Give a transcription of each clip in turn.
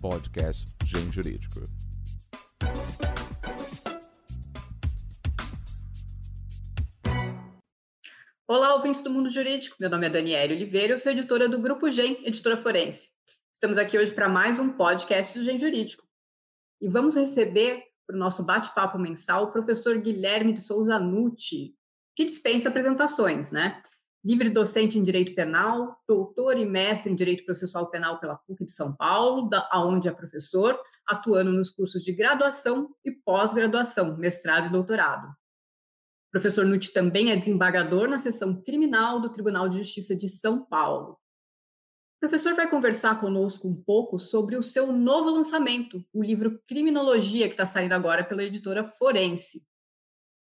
podcast Gen Jurídico. Olá, ouvintes do Mundo Jurídico. Meu nome é Daniela Oliveira, eu sou editora do Grupo Gen, editora forense. Estamos aqui hoje para mais um podcast do Gen Jurídico. E vamos receber para o nosso bate-papo mensal o professor Guilherme de Souza Nucci, que dispensa apresentações, né? Livre docente em Direito Penal, doutor e mestre em Direito Processual Penal pela PUC de São Paulo, da, onde é professor, atuando nos cursos de graduação e pós-graduação, mestrado e doutorado. O professor Nutti também é desembargador na seção criminal do Tribunal de Justiça de São Paulo. O professor vai conversar conosco um pouco sobre o seu novo lançamento, o livro Criminologia, que está saindo agora pela editora Forense.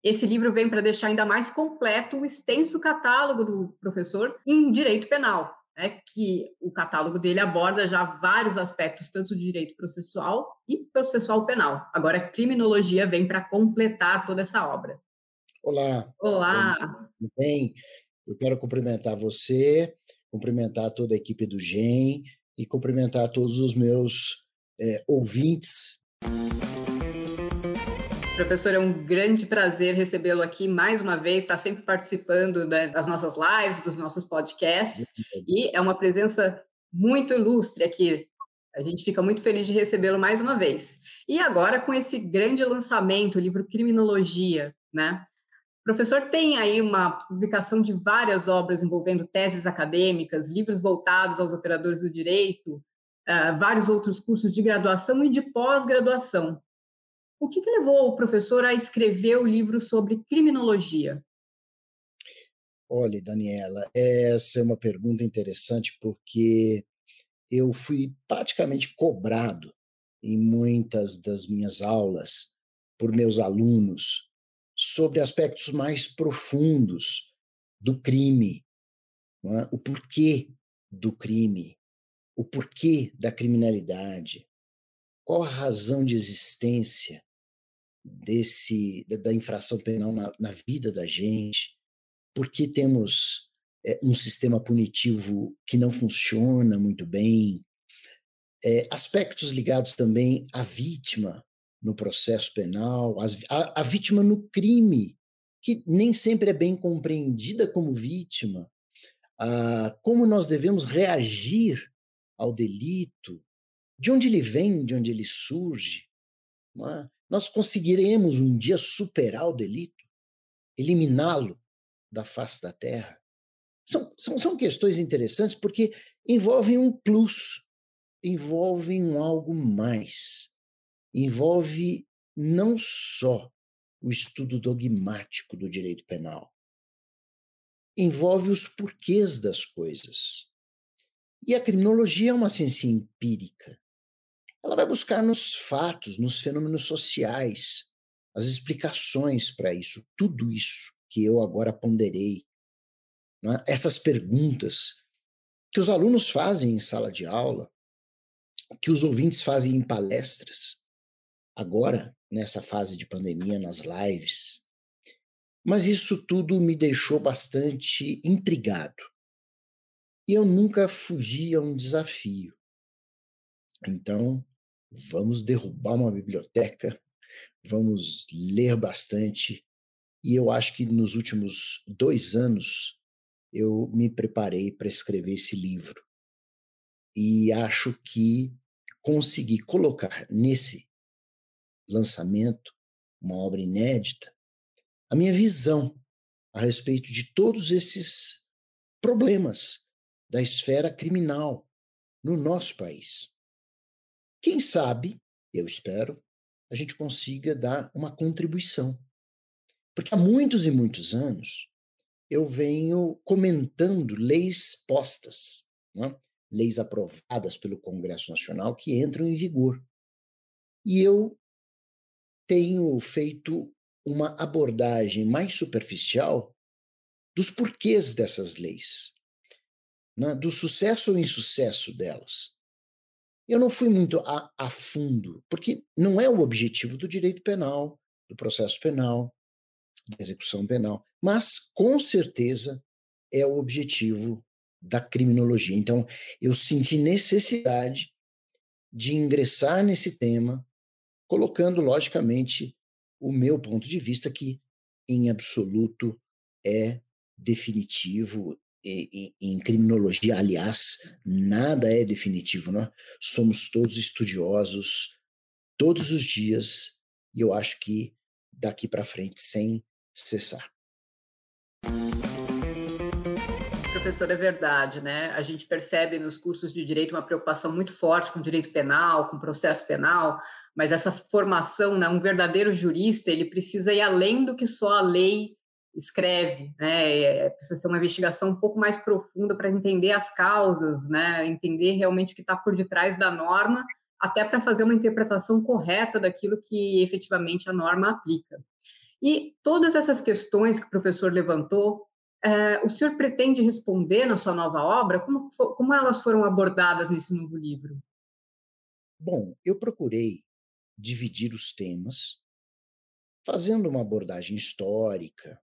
Esse livro vem para deixar ainda mais completo o extenso catálogo do professor em direito penal, né, que o catálogo dele aborda já vários aspectos, tanto do direito processual e processual penal. Agora, a criminologia vem para completar toda essa obra. Olá. Olá. Tudo bem? Eu quero cumprimentar você, cumprimentar toda a equipe do GEM e cumprimentar todos os meus é, ouvintes. Professor, é um grande prazer recebê-lo aqui mais uma vez, está sempre participando né, das nossas lives, dos nossos podcasts, e é uma presença muito ilustre aqui. A gente fica muito feliz de recebê-lo mais uma vez. E agora, com esse grande lançamento, o livro Criminologia, né? O professor tem aí uma publicação de várias obras envolvendo teses acadêmicas, livros voltados aos operadores do direito, uh, vários outros cursos de graduação e de pós-graduação. O que, que levou o professor a escrever o livro sobre criminologia? Olha, Daniela, essa é uma pergunta interessante porque eu fui praticamente cobrado em muitas das minhas aulas por meus alunos sobre aspectos mais profundos do crime, é? o porquê do crime, o porquê da criminalidade, qual a razão de existência desse da infração penal na, na vida da gente, porque temos é, um sistema punitivo que não funciona muito bem, é, aspectos ligados também à vítima no processo penal, a, a vítima no crime, que nem sempre é bem compreendida como vítima, ah, como nós devemos reagir ao delito, de onde ele vem, de onde ele surge, é? Nós conseguiremos um dia superar o delito, eliminá-lo da face da terra? São, são, são questões interessantes porque envolvem um plus, envolvem um algo mais, envolve não só o estudo dogmático do direito penal, envolve os porquês das coisas. E a criminologia é uma ciência empírica ela vai buscar nos fatos, nos fenômenos sociais, as explicações para isso, tudo isso que eu agora ponderei. Né? Essas perguntas que os alunos fazem em sala de aula, que os ouvintes fazem em palestras, agora, nessa fase de pandemia, nas lives. Mas isso tudo me deixou bastante intrigado. E eu nunca fugi a um desafio. Então, vamos derrubar uma biblioteca, vamos ler bastante. E eu acho que nos últimos dois anos eu me preparei para escrever esse livro. E acho que consegui colocar nesse lançamento, uma obra inédita, a minha visão a respeito de todos esses problemas da esfera criminal no nosso país. Quem sabe, eu espero, a gente consiga dar uma contribuição. Porque há muitos e muitos anos eu venho comentando leis postas, né? leis aprovadas pelo Congresso Nacional que entram em vigor. E eu tenho feito uma abordagem mais superficial dos porquês dessas leis, né? do sucesso ou insucesso delas. Eu não fui muito a, a fundo, porque não é o objetivo do direito penal, do processo penal, da execução penal, mas com certeza é o objetivo da criminologia. Então, eu senti necessidade de ingressar nesse tema, colocando, logicamente, o meu ponto de vista, que em absoluto é definitivo. Em criminologia, aliás, nada é definitivo, não é? Somos todos estudiosos todos os dias e eu acho que daqui para frente sem cessar. Professor, é verdade, né? A gente percebe nos cursos de direito uma preocupação muito forte com direito penal, com processo penal, mas essa formação, né, um verdadeiro jurista, ele precisa ir além do que só a lei escreve, né? É, precisa ser uma investigação um pouco mais profunda para entender as causas, né? Entender realmente o que está por detrás da norma, até para fazer uma interpretação correta daquilo que efetivamente a norma aplica. E todas essas questões que o professor levantou, é, o senhor pretende responder na sua nova obra? Como, como elas foram abordadas nesse novo livro? Bom, eu procurei dividir os temas, fazendo uma abordagem histórica,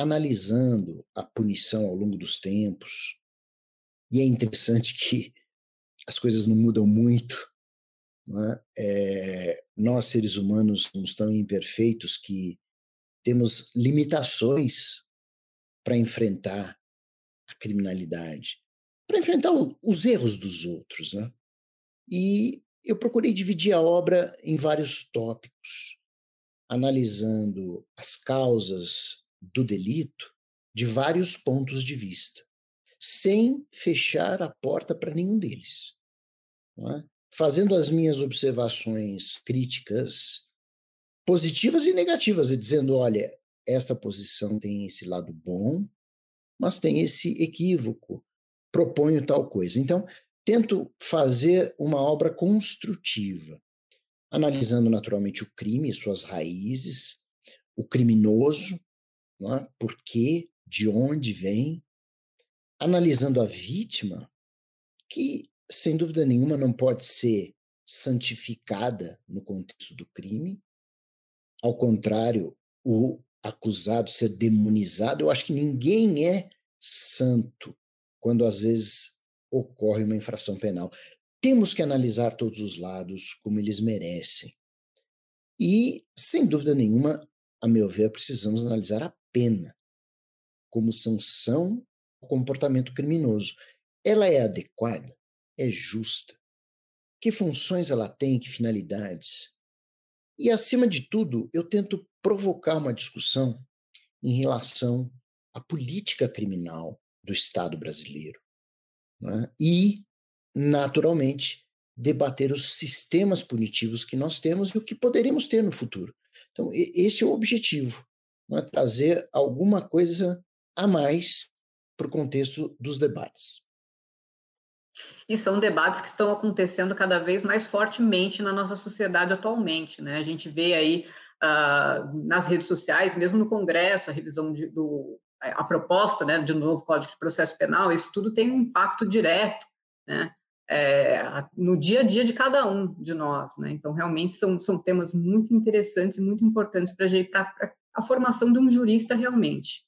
analisando a punição ao longo dos tempos. E é interessante que as coisas não mudam muito. Não é? É, nós, seres humanos, somos tão imperfeitos que temos limitações para enfrentar a criminalidade, para enfrentar os erros dos outros. Né? E eu procurei dividir a obra em vários tópicos, analisando as causas do delito de vários pontos de vista, sem fechar a porta para nenhum deles. É? Fazendo as minhas observações críticas positivas e negativas, e dizendo: olha, esta posição tem esse lado bom, mas tem esse equívoco, proponho tal coisa. Então, tento fazer uma obra construtiva, analisando naturalmente o crime, suas raízes, o criminoso, é? por quê, de onde vem, analisando a vítima, que sem dúvida nenhuma não pode ser santificada no contexto do crime, ao contrário, o acusado ser demonizado, eu acho que ninguém é santo quando às vezes ocorre uma infração penal. Temos que analisar todos os lados como eles merecem. E, sem dúvida nenhuma, a meu ver, precisamos analisar a pena como sanção ao comportamento criminoso. Ela é adequada? É justa? Que funções ela tem? Que finalidades? E, acima de tudo, eu tento provocar uma discussão em relação à política criminal do Estado brasileiro. Né? E, naturalmente, debater os sistemas punitivos que nós temos e o que poderemos ter no futuro. Então, esse é o objetivo, é? trazer alguma coisa a mais para o contexto dos debates. E são debates que estão acontecendo cada vez mais fortemente na nossa sociedade atualmente. Né? A gente vê aí uh, nas redes sociais, mesmo no Congresso, a revisão de, do, a proposta né, de novo Código de Processo Penal, isso tudo tem um impacto direto né, é, no dia a dia de cada um de nós. Né? Então, realmente, são, são temas muito interessantes e muito importantes para a formação de um jurista realmente.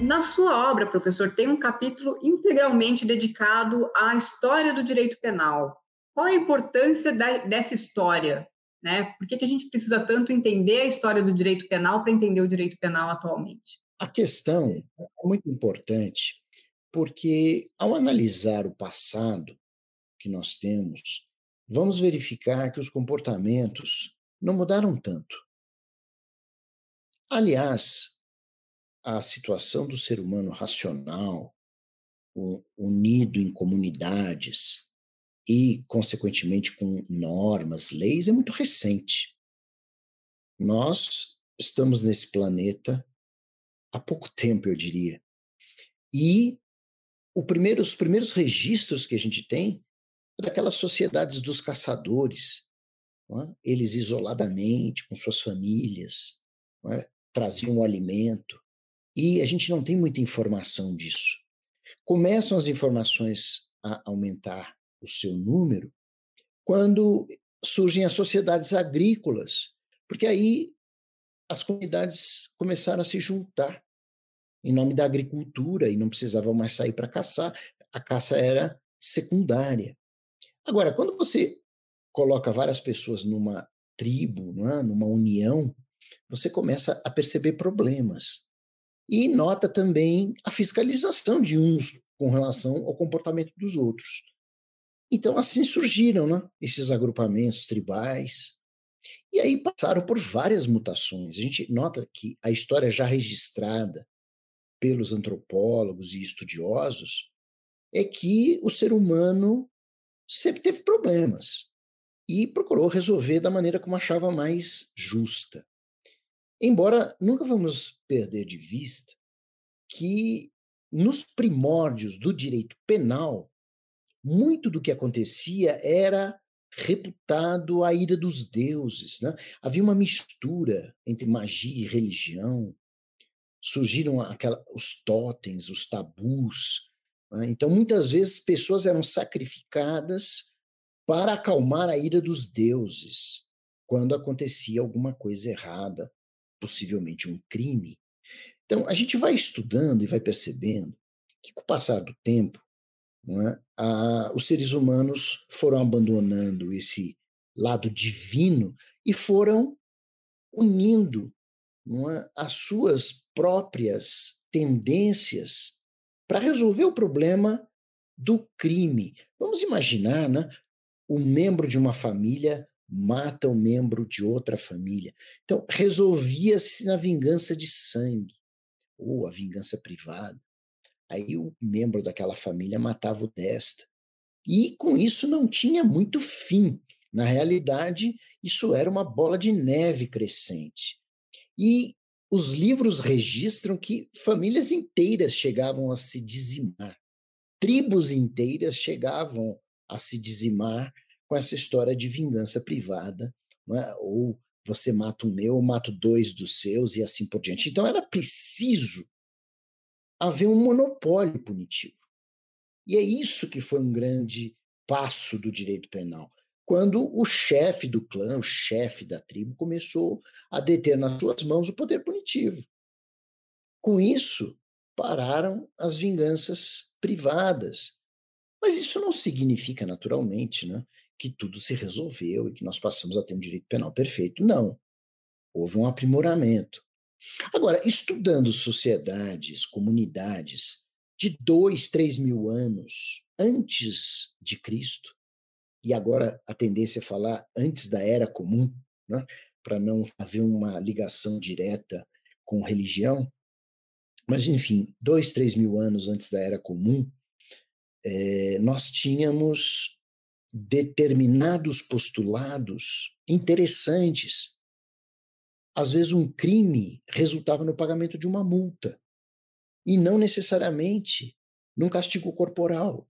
Na sua obra, professor, tem um capítulo integralmente dedicado à história do direito penal. Qual a importância da, dessa história? Né? Por que, que a gente precisa tanto entender a história do direito penal para entender o direito penal atualmente? A questão é muito importante porque, ao analisar o passado que nós temos, vamos verificar que os comportamentos não mudaram tanto. Aliás, a situação do ser humano racional, unido em comunidades e, consequentemente, com normas, leis, é muito recente. Nós estamos nesse planeta há pouco tempo, eu diria. E primeiro, os primeiros registros que a gente tem é daquelas sociedades dos caçadores, é? eles isoladamente, com suas famílias, é? traziam o alimento. E a gente não tem muita informação disso. Começam as informações a aumentar o seu número quando surgem as sociedades agrícolas, porque aí as comunidades começaram a se juntar em nome da agricultura e não precisavam mais sair para caçar. A caça era secundária. Agora, quando você coloca várias pessoas numa tribo, é? numa união, você começa a perceber problemas. E nota também a fiscalização de uns com relação ao comportamento dos outros. Então, assim surgiram né, esses agrupamentos tribais. E aí passaram por várias mutações. A gente nota que a história já registrada pelos antropólogos e estudiosos é que o ser humano sempre teve problemas e procurou resolver da maneira como achava mais justa. Embora nunca vamos perder de vista que nos primórdios do direito penal, muito do que acontecia era reputado a ira dos deuses. Né? Havia uma mistura entre magia e religião. Surgiram aquela, os totens, os tabus. Né? Então, muitas vezes, pessoas eram sacrificadas para acalmar a ira dos deuses quando acontecia alguma coisa errada, possivelmente um crime. Então, a gente vai estudando e vai percebendo que, com o passar do tempo, é, a, os seres humanos foram abandonando esse lado divino e foram unindo é, as suas próprias tendências para resolver o problema do crime. Vamos imaginar, né? Um membro de uma família mata um membro de outra família. Então, resolvia-se na vingança de sangue ou a vingança privada. Aí o membro daquela família matava o desta. E com isso não tinha muito fim. Na realidade, isso era uma bola de neve crescente. E os livros registram que famílias inteiras chegavam a se dizimar, tribos inteiras chegavam a se dizimar com essa história de vingança privada, é? ou você mata um meu, eu mato dois dos seus e assim por diante. Então era preciso haver um monopólio punitivo. E é isso que foi um grande passo do direito penal. Quando o chefe do clã, o chefe da tribo, começou a deter nas suas mãos o poder punitivo. Com isso, pararam as vinganças privadas. Mas isso não significa, naturalmente, né, que tudo se resolveu e que nós passamos a ter um direito penal perfeito. Não. Houve um aprimoramento. Agora, estudando sociedades, comunidades de dois, três mil anos antes de Cristo, e agora a tendência é falar antes da Era Comum, né, para não haver uma ligação direta com religião, mas enfim, dois, três mil anos antes da Era Comum, é, nós tínhamos determinados postulados interessantes às vezes um crime resultava no pagamento de uma multa e não necessariamente num castigo corporal.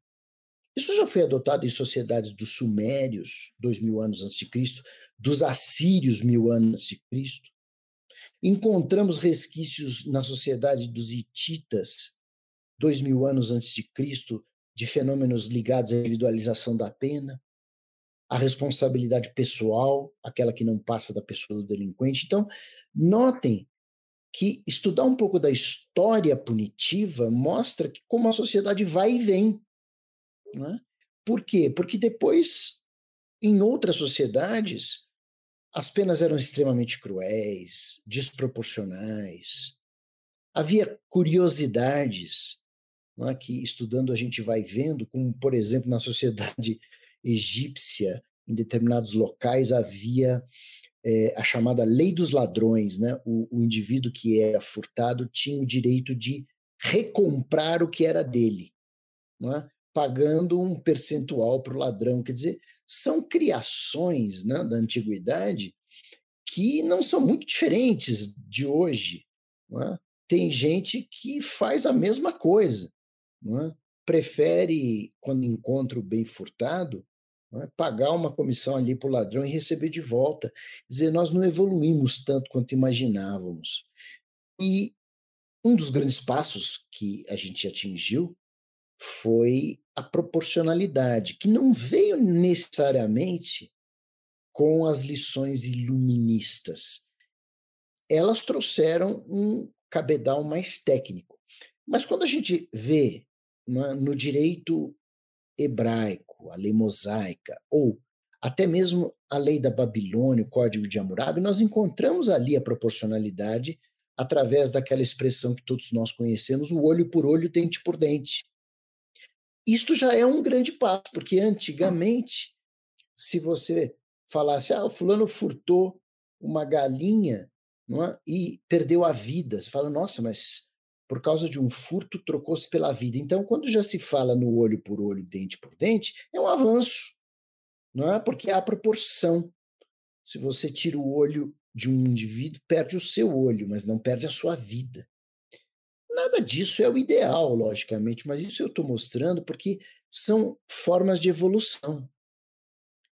Isso já foi adotado em sociedades dos sumérios, dois mil anos antes de Cristo, dos assírios, mil anos antes de Cristo. Encontramos resquícios na sociedade dos hititas, dois mil anos antes de Cristo, de fenômenos ligados à individualização da pena a responsabilidade pessoal, aquela que não passa da pessoa do delinquente. Então, notem que estudar um pouco da história punitiva mostra que como a sociedade vai e vem. Né? Por quê? Porque depois, em outras sociedades, as penas eram extremamente cruéis, desproporcionais. Havia curiosidades é? que, estudando, a gente vai vendo, como, por exemplo, na sociedade egípcia, em determinados locais havia é, a chamada lei dos ladrões, né? O, o, indivíduo que era furtado tinha o direito de recomprar o que era dele, é? pagando um percentual para o ladrão. Quer dizer, são criações né, da antiguidade que não são muito diferentes de hoje. É? Tem gente que faz a mesma coisa. É? prefere, quando encontra o bem furtado, é? pagar uma comissão ali para o ladrão e receber de volta. Quer dizer, nós não evoluímos tanto quanto imaginávamos. E um dos grandes passos que a gente atingiu foi a proporcionalidade, que não veio necessariamente com as lições iluministas. Elas trouxeram um cabedal mais técnico. Mas quando a gente vê no direito hebraico, a lei mosaica, ou até mesmo a lei da Babilônia, o Código de Hammurabi, nós encontramos ali a proporcionalidade através daquela expressão que todos nós conhecemos, o olho por olho, dente por dente. Isto já é um grande passo, porque antigamente, se você falasse, ah, o fulano furtou uma galinha é? e perdeu a vida, você fala, nossa, mas por causa de um furto trocou-se pela vida. Então, quando já se fala no olho por olho, dente por dente, é um avanço, não é? Porque há proporção. Se você tira o olho de um indivíduo, perde o seu olho, mas não perde a sua vida. Nada disso é o ideal, logicamente, mas isso eu estou mostrando porque são formas de evolução.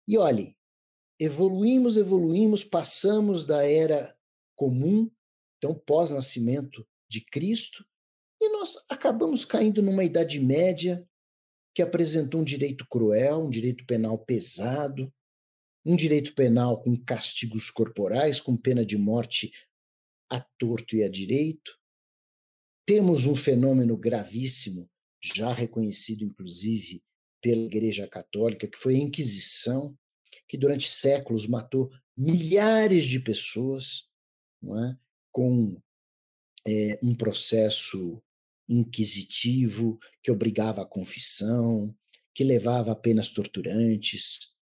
E olhe, evoluímos, evoluímos, passamos da era comum, então pós-nascimento de Cristo, e nós acabamos caindo numa Idade Média que apresentou um direito cruel, um direito penal pesado, um direito penal com castigos corporais, com pena de morte a torto e a direito. Temos um fenômeno gravíssimo, já reconhecido inclusive pela Igreja Católica, que foi a Inquisição, que durante séculos matou milhares de pessoas, não é? com é, um processo inquisitivo que obrigava à confissão, que levava apenas torturantes.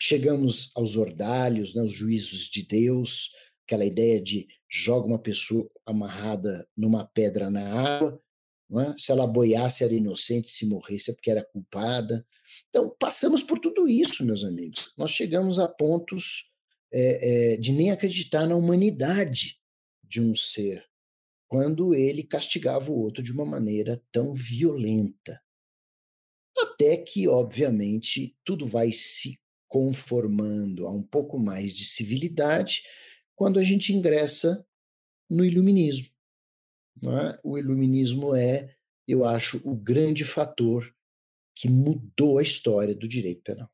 Chegamos aos ordalhos, né, os juízos de Deus, aquela ideia de joga uma pessoa amarrada numa pedra na água, é? se ela boiasse era inocente, se morresse é porque era culpada. Então, passamos por tudo isso, meus amigos. Nós chegamos a pontos é, é, de nem acreditar na humanidade de um ser quando ele castigava o outro de uma maneira tão violenta. Até que, obviamente, tudo vai se conformando a um pouco mais de civilidade quando a gente ingressa no iluminismo. É? O iluminismo é, eu acho, o grande fator que mudou a história do direito penal.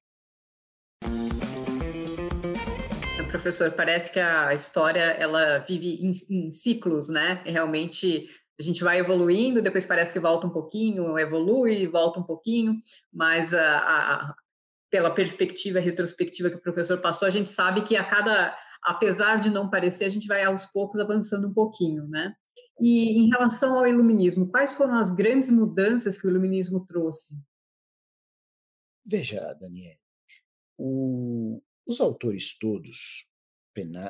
Professor, parece que a história ela vive em, em ciclos, né? E realmente a gente vai evoluindo, depois parece que volta um pouquinho, evolui, volta um pouquinho, mas a, a, pela perspectiva retrospectiva que o professor passou, a gente sabe que a cada, apesar de não parecer, a gente vai aos poucos avançando um pouquinho, né? E em relação ao iluminismo, quais foram as grandes mudanças que o iluminismo trouxe? Veja, Daniel, o, os autores todos,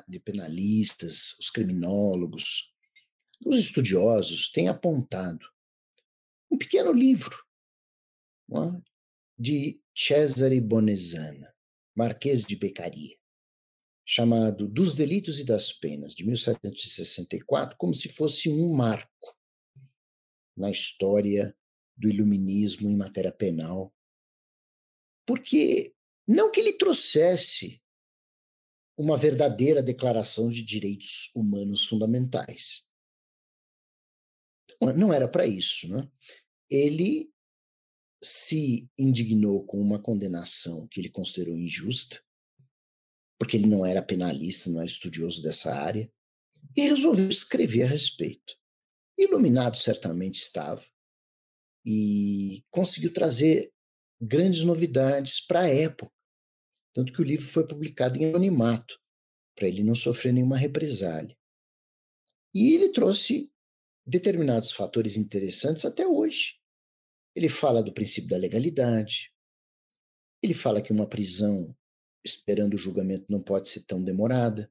de penalistas, os criminólogos, os estudiosos, têm apontado um pequeno livro é? de Cesare Bonezana, Marquês de Beccaria, chamado Dos Delitos e das Penas, de 1764, como se fosse um marco na história do iluminismo em matéria penal, porque não que ele trouxesse uma verdadeira declaração de direitos humanos fundamentais. Não era para isso. Né? Ele se indignou com uma condenação que ele considerou injusta, porque ele não era penalista, não era estudioso dessa área, e resolveu escrever a respeito. Iluminado certamente estava, e conseguiu trazer grandes novidades para a época. Tanto que o livro foi publicado em anonimato, para ele não sofrer nenhuma represália. E ele trouxe determinados fatores interessantes até hoje. Ele fala do princípio da legalidade, ele fala que uma prisão esperando o julgamento não pode ser tão demorada.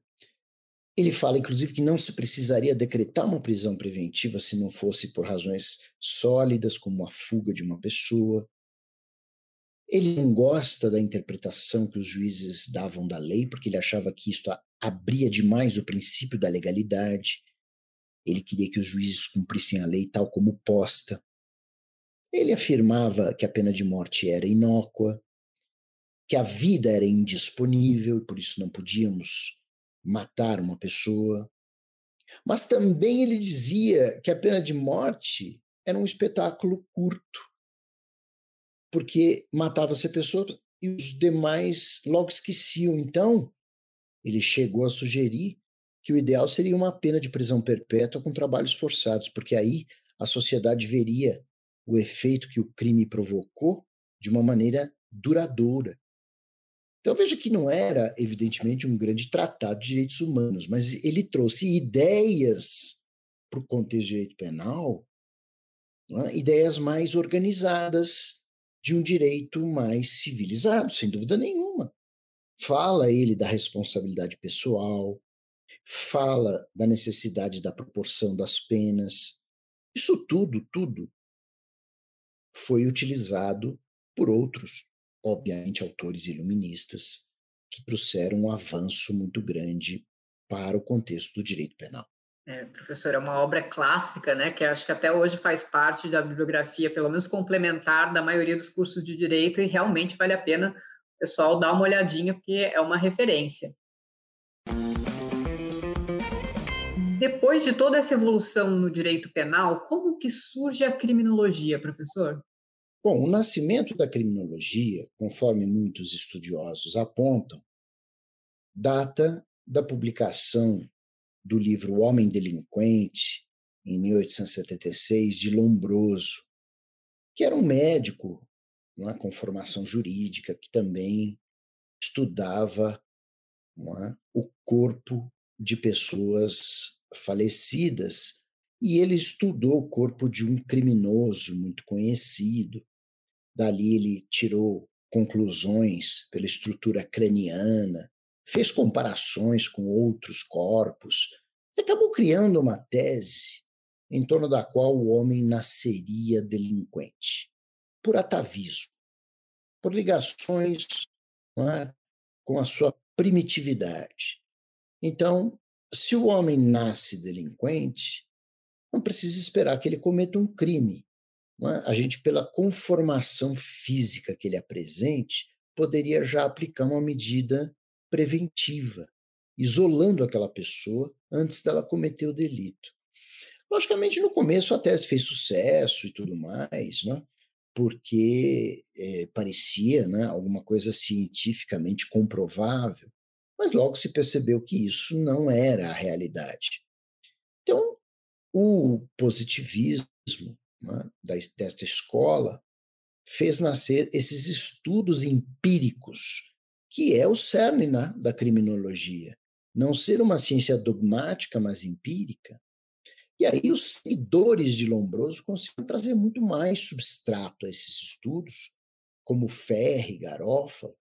Ele fala, inclusive, que não se precisaria decretar uma prisão preventiva se não fosse por razões sólidas, como a fuga de uma pessoa. Ele não gosta da interpretação que os juízes davam da lei, porque ele achava que isto abria demais o princípio da legalidade. Ele queria que os juízes cumprissem a lei tal como posta. Ele afirmava que a pena de morte era inócua, que a vida era indisponível e por isso não podíamos matar uma pessoa. Mas também ele dizia que a pena de morte era um espetáculo curto porque matava-se a pessoa e os demais logo esqueciam. Então, ele chegou a sugerir que o ideal seria uma pena de prisão perpétua com trabalhos forçados, porque aí a sociedade veria o efeito que o crime provocou de uma maneira duradoura. Então veja que não era, evidentemente, um grande tratado de direitos humanos, mas ele trouxe ideias para o contexto de direito penal, é? ideias mais organizadas de um direito mais civilizado, sem dúvida nenhuma. Fala ele da responsabilidade pessoal, fala da necessidade da proporção das penas. Isso tudo, tudo foi utilizado por outros obviamente, autores iluministas que trouxeram um avanço muito grande para o contexto do direito penal. É, professor, é uma obra clássica, né, que acho que até hoje faz parte da bibliografia, pelo menos complementar, da maioria dos cursos de direito, e realmente vale a pena o pessoal dar uma olhadinha, porque é uma referência. Depois de toda essa evolução no direito penal, como que surge a criminologia, professor? Bom, o nascimento da criminologia, conforme muitos estudiosos apontam, data da publicação do livro O Homem Delinquente, em 1876, de Lombroso, que era um médico é, com formação jurídica que também estudava é, o corpo de pessoas falecidas. E ele estudou o corpo de um criminoso muito conhecido, Dali ele tirou conclusões pela estrutura craniana, fez comparações com outros corpos acabou criando uma tese em torno da qual o homem nasceria delinquente, por atavismo, por ligações é, com a sua primitividade. Então, se o homem nasce delinquente, não precisa esperar que ele cometa um crime é? a gente, pela conformação física que ele apresente, poderia já aplicar uma medida preventiva, isolando aquela pessoa antes dela cometer o delito. Logicamente, no começo a tese fez sucesso e tudo mais, né? porque é, parecia né, alguma coisa cientificamente comprovável, mas logo se percebeu que isso não era a realidade. Então, o positivismo né, desta escola fez nascer esses estudos empíricos, que é o cerne né, da criminologia. Não ser uma ciência dogmática, mas empírica. E aí os seguidores de Lombroso conseguiram trazer muito mais substrato a esses estudos, como Ferri, Garófalo,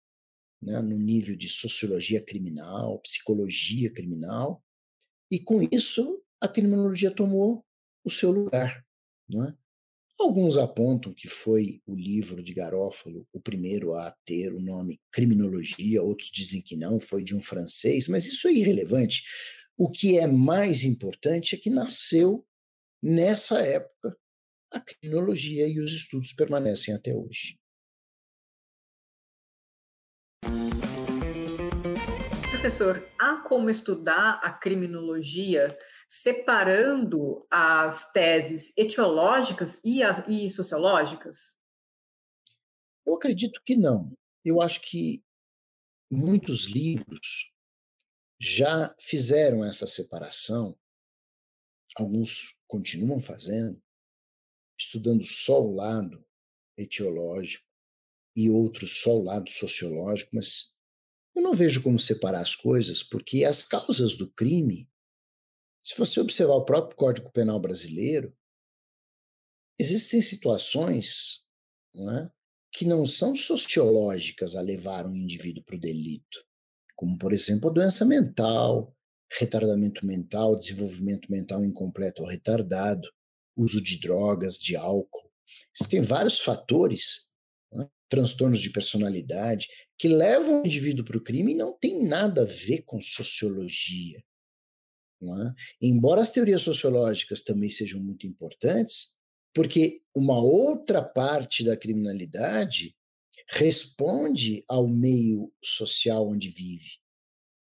né, no nível de sociologia criminal, psicologia criminal, e com isso a criminologia tomou o seu lugar. Né? Alguns apontam que foi o livro de Garófalo o primeiro a ter o nome criminologia, outros dizem que não, foi de um francês, mas isso é irrelevante. O que é mais importante é que nasceu nessa época a criminologia e os estudos permanecem até hoje. Professor, há como estudar a criminologia separando as teses etiológicas e, a, e sociológicas? Eu acredito que não. Eu acho que muitos livros já fizeram essa separação, alguns continuam fazendo, estudando só o lado etiológico e outros só o lado sociológico, mas eu não vejo como separar as coisas, porque as causas do crime se você observar o próprio Código Penal brasileiro, existem situações não é, que não são sociológicas a levar um indivíduo para o delito, como, por exemplo, doença mental, retardamento mental, desenvolvimento mental incompleto ou retardado, uso de drogas, de álcool. Existem vários fatores, né, transtornos de personalidade, que levam o indivíduo para o crime e não tem nada a ver com sociologia. É? Embora as teorias sociológicas também sejam muito importantes, porque uma outra parte da criminalidade responde ao meio social onde vive.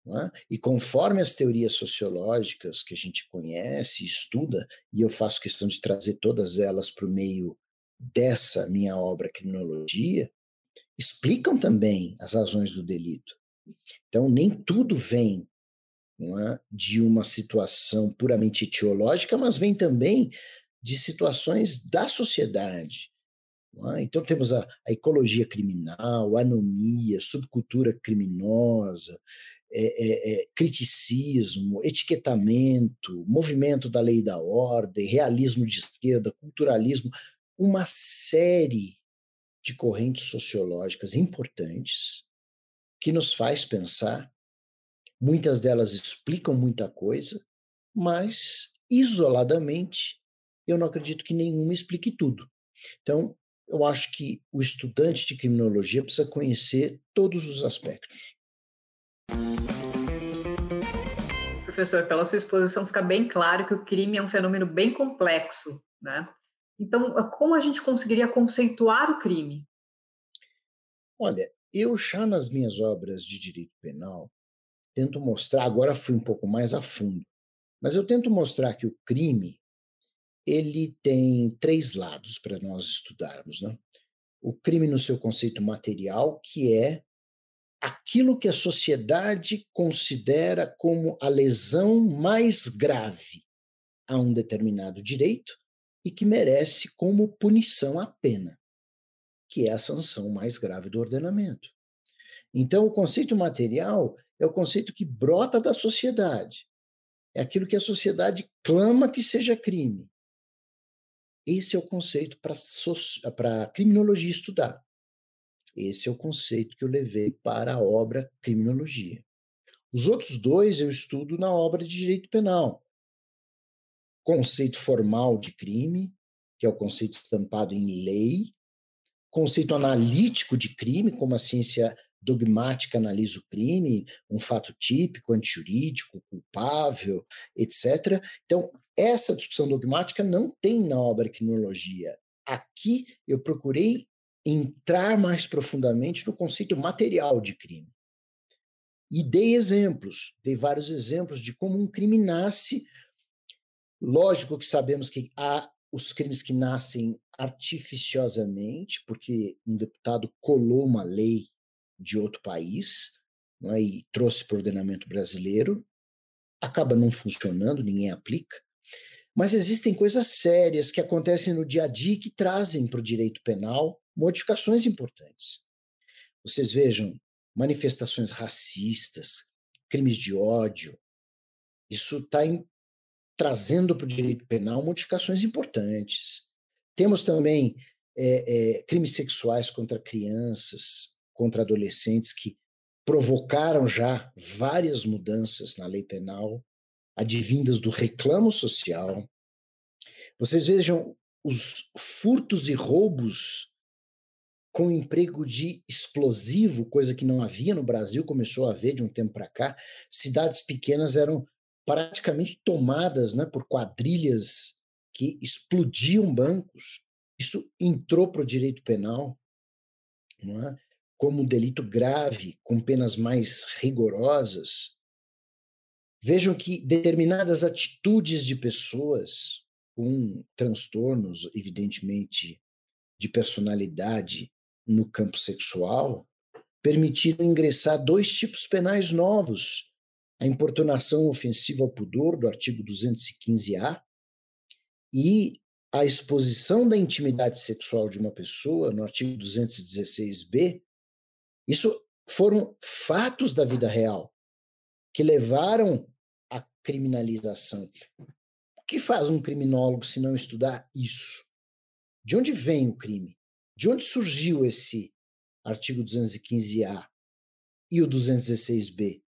É? E conforme as teorias sociológicas que a gente conhece, estuda, e eu faço questão de trazer todas elas para o meio dessa minha obra Criminologia, explicam também as razões do delito. Então, nem tudo vem é? de uma situação puramente etiológica, mas vem também de situações da sociedade. É? Então, temos a, a, ecologia criminal, anomia, subcultura criminosa, é, é, é, criticismo, etiquetamento, movimento da lei e da ordem, realismo de esquerda, culturalismo, uma série de correntes sociológicas importantes que nos faz pensar. Muitas delas explicam muita coisa, mas isoladamente eu não acredito que nenhuma explique tudo. Então, eu acho que o estudante de criminologia precisa conhecer todos os aspectos. Professor, pela sua exposição fica bem claro que o crime é um fenômeno bem complexo, né? Então, como a gente conseguiria conceituar o crime? Olha, eu já nas minhas obras de direito penal tento mostrar, agora fui um pouco mais a fundo, mas eu tento mostrar que o crime ele tem três lados para nós estudarmos, né? O crime no seu conceito material, que é aquilo que a sociedade considera como a lesão mais grave a um determinado direito e que merece como punição a pena, que é a sanção mais grave do ordenamento. Então, o conceito material é o conceito que brota da sociedade. É aquilo que a sociedade clama que seja crime. Esse é o conceito para a criminologia estudar. Esse é o conceito que eu levei para a obra Criminologia. Os outros dois eu estudo na obra de Direito Penal. Conceito formal de crime, que é o conceito estampado em lei, conceito analítico de crime, como a ciência dogmática analisa o crime, um fato típico, antijurídico, culpável, etc. Então, essa discussão dogmática não tem na obra Criminologia. Aqui eu procurei entrar mais profundamente no conceito material de crime. E dei exemplos, dei vários exemplos de como um crime nasce. Lógico que sabemos que há os crimes que nascem artificiosamente, porque um deputado colou uma lei de outro país é, e trouxe para o ordenamento brasileiro, acaba não funcionando, ninguém aplica. Mas existem coisas sérias que acontecem no dia a dia que trazem para o direito penal modificações importantes. Vocês vejam manifestações racistas, crimes de ódio. Isso está trazendo para o direito penal modificações importantes. Temos também é, é, crimes sexuais contra crianças, contra adolescentes que provocaram já várias mudanças na lei penal, advindas do reclamo social. Vocês vejam os furtos e roubos com emprego de explosivo, coisa que não havia no Brasil, começou a haver de um tempo para cá. Cidades pequenas eram praticamente tomadas né, por quadrilhas que explodiam bancos. Isso entrou para o direito penal. Não é? Como delito grave, com penas mais rigorosas, vejam que determinadas atitudes de pessoas com transtornos, evidentemente, de personalidade no campo sexual, permitiram ingressar dois tipos penais novos: a importunação ofensiva ao pudor, do artigo 215-A, e a exposição da intimidade sexual de uma pessoa, no artigo 216-B, isso foram fatos da vida real que levaram à criminalização. O que faz um criminólogo se não estudar isso? De onde vem o crime? De onde surgiu esse artigo 215-A e o 216-B?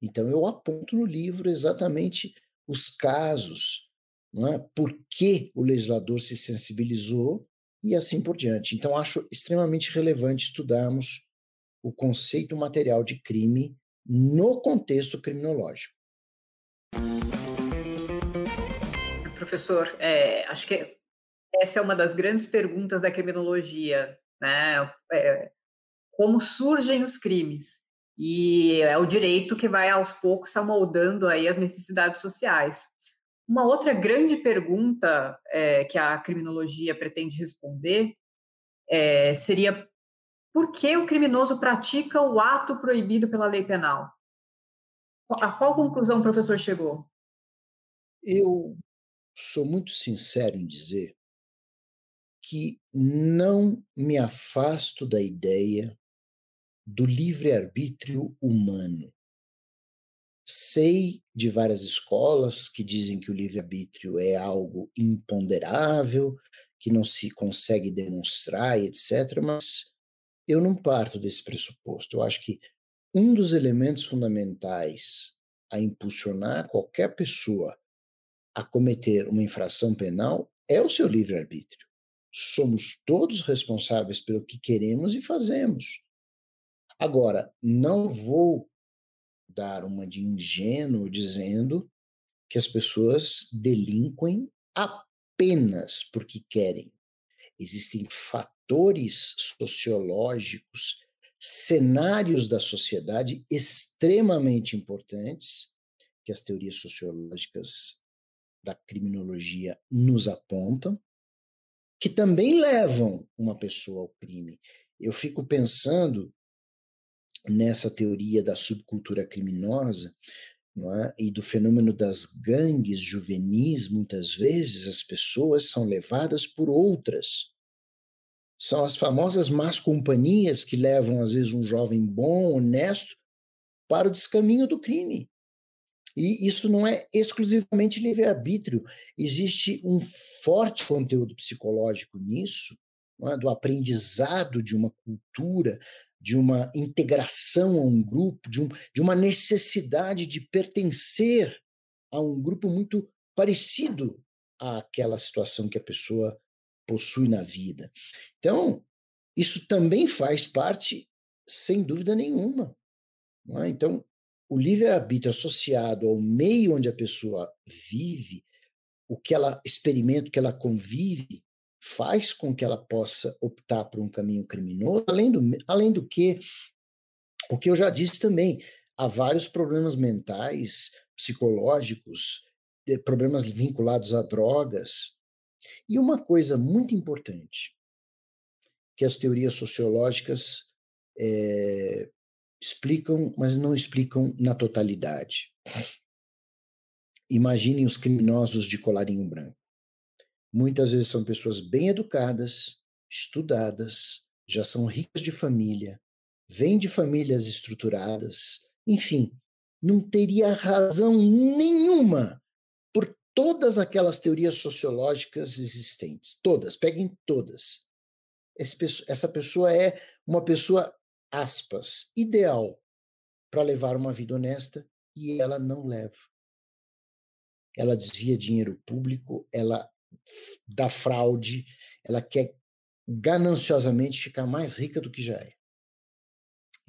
Então, eu aponto no livro exatamente os casos, não é? por que o legislador se sensibilizou e assim por diante. Então, acho extremamente relevante estudarmos o conceito material de crime no contexto criminológico. Professor, é, acho que essa é uma das grandes perguntas da criminologia, né? É, como surgem os crimes? E é o direito que vai aos poucos amoldando aí as necessidades sociais. Uma outra grande pergunta é, que a criminologia pretende responder é, seria por que o criminoso pratica o ato proibido pela lei penal? A qual conclusão o professor chegou? Eu sou muito sincero em dizer que não me afasto da ideia do livre-arbítrio humano. Sei de várias escolas que dizem que o livre-arbítrio é algo imponderável, que não se consegue demonstrar, etc., mas eu não parto desse pressuposto. Eu acho que um dos elementos fundamentais a impulsionar qualquer pessoa a cometer uma infração penal é o seu livre-arbítrio. Somos todos responsáveis pelo que queremos e fazemos. Agora, não vou dar uma de ingênuo dizendo que as pessoas delinquem apenas porque querem. Existem fatores sociológicos, cenários da sociedade extremamente importantes que as teorias sociológicas da criminologia nos apontam, que também levam uma pessoa ao crime. Eu fico pensando nessa teoria da subcultura criminosa é? e do fenômeno das gangues juvenis, muitas vezes as pessoas são levadas por outras. São as famosas más companhias que levam, às vezes, um jovem bom, honesto, para o descaminho do crime. E isso não é exclusivamente livre-arbítrio. Existe um forte conteúdo psicológico nisso, é? do aprendizado de uma cultura, de uma integração a um grupo, de, um, de uma necessidade de pertencer a um grupo muito parecido àquela situação que a pessoa possui na vida. Então, isso também faz parte, sem dúvida nenhuma. É? Então, o livre-arbítrio associado ao meio onde a pessoa vive, o que ela experimenta, o que ela convive, faz com que ela possa optar por um caminho criminoso, além do, além do que, o que eu já disse também, há vários problemas mentais, psicológicos, problemas vinculados a drogas. E uma coisa muito importante que as teorias sociológicas é, explicam, mas não explicam na totalidade. Imaginem os criminosos de colarinho branco. Muitas vezes são pessoas bem educadas, estudadas, já são ricas de família, vêm de famílias estruturadas, enfim, não teria razão nenhuma todas aquelas teorias sociológicas existentes. Todas, peguem todas. Essa pessoa é uma pessoa, aspas, ideal para levar uma vida honesta e ela não leva. Ela desvia dinheiro público, ela da fraude, ela quer gananciosamente ficar mais rica do que já é.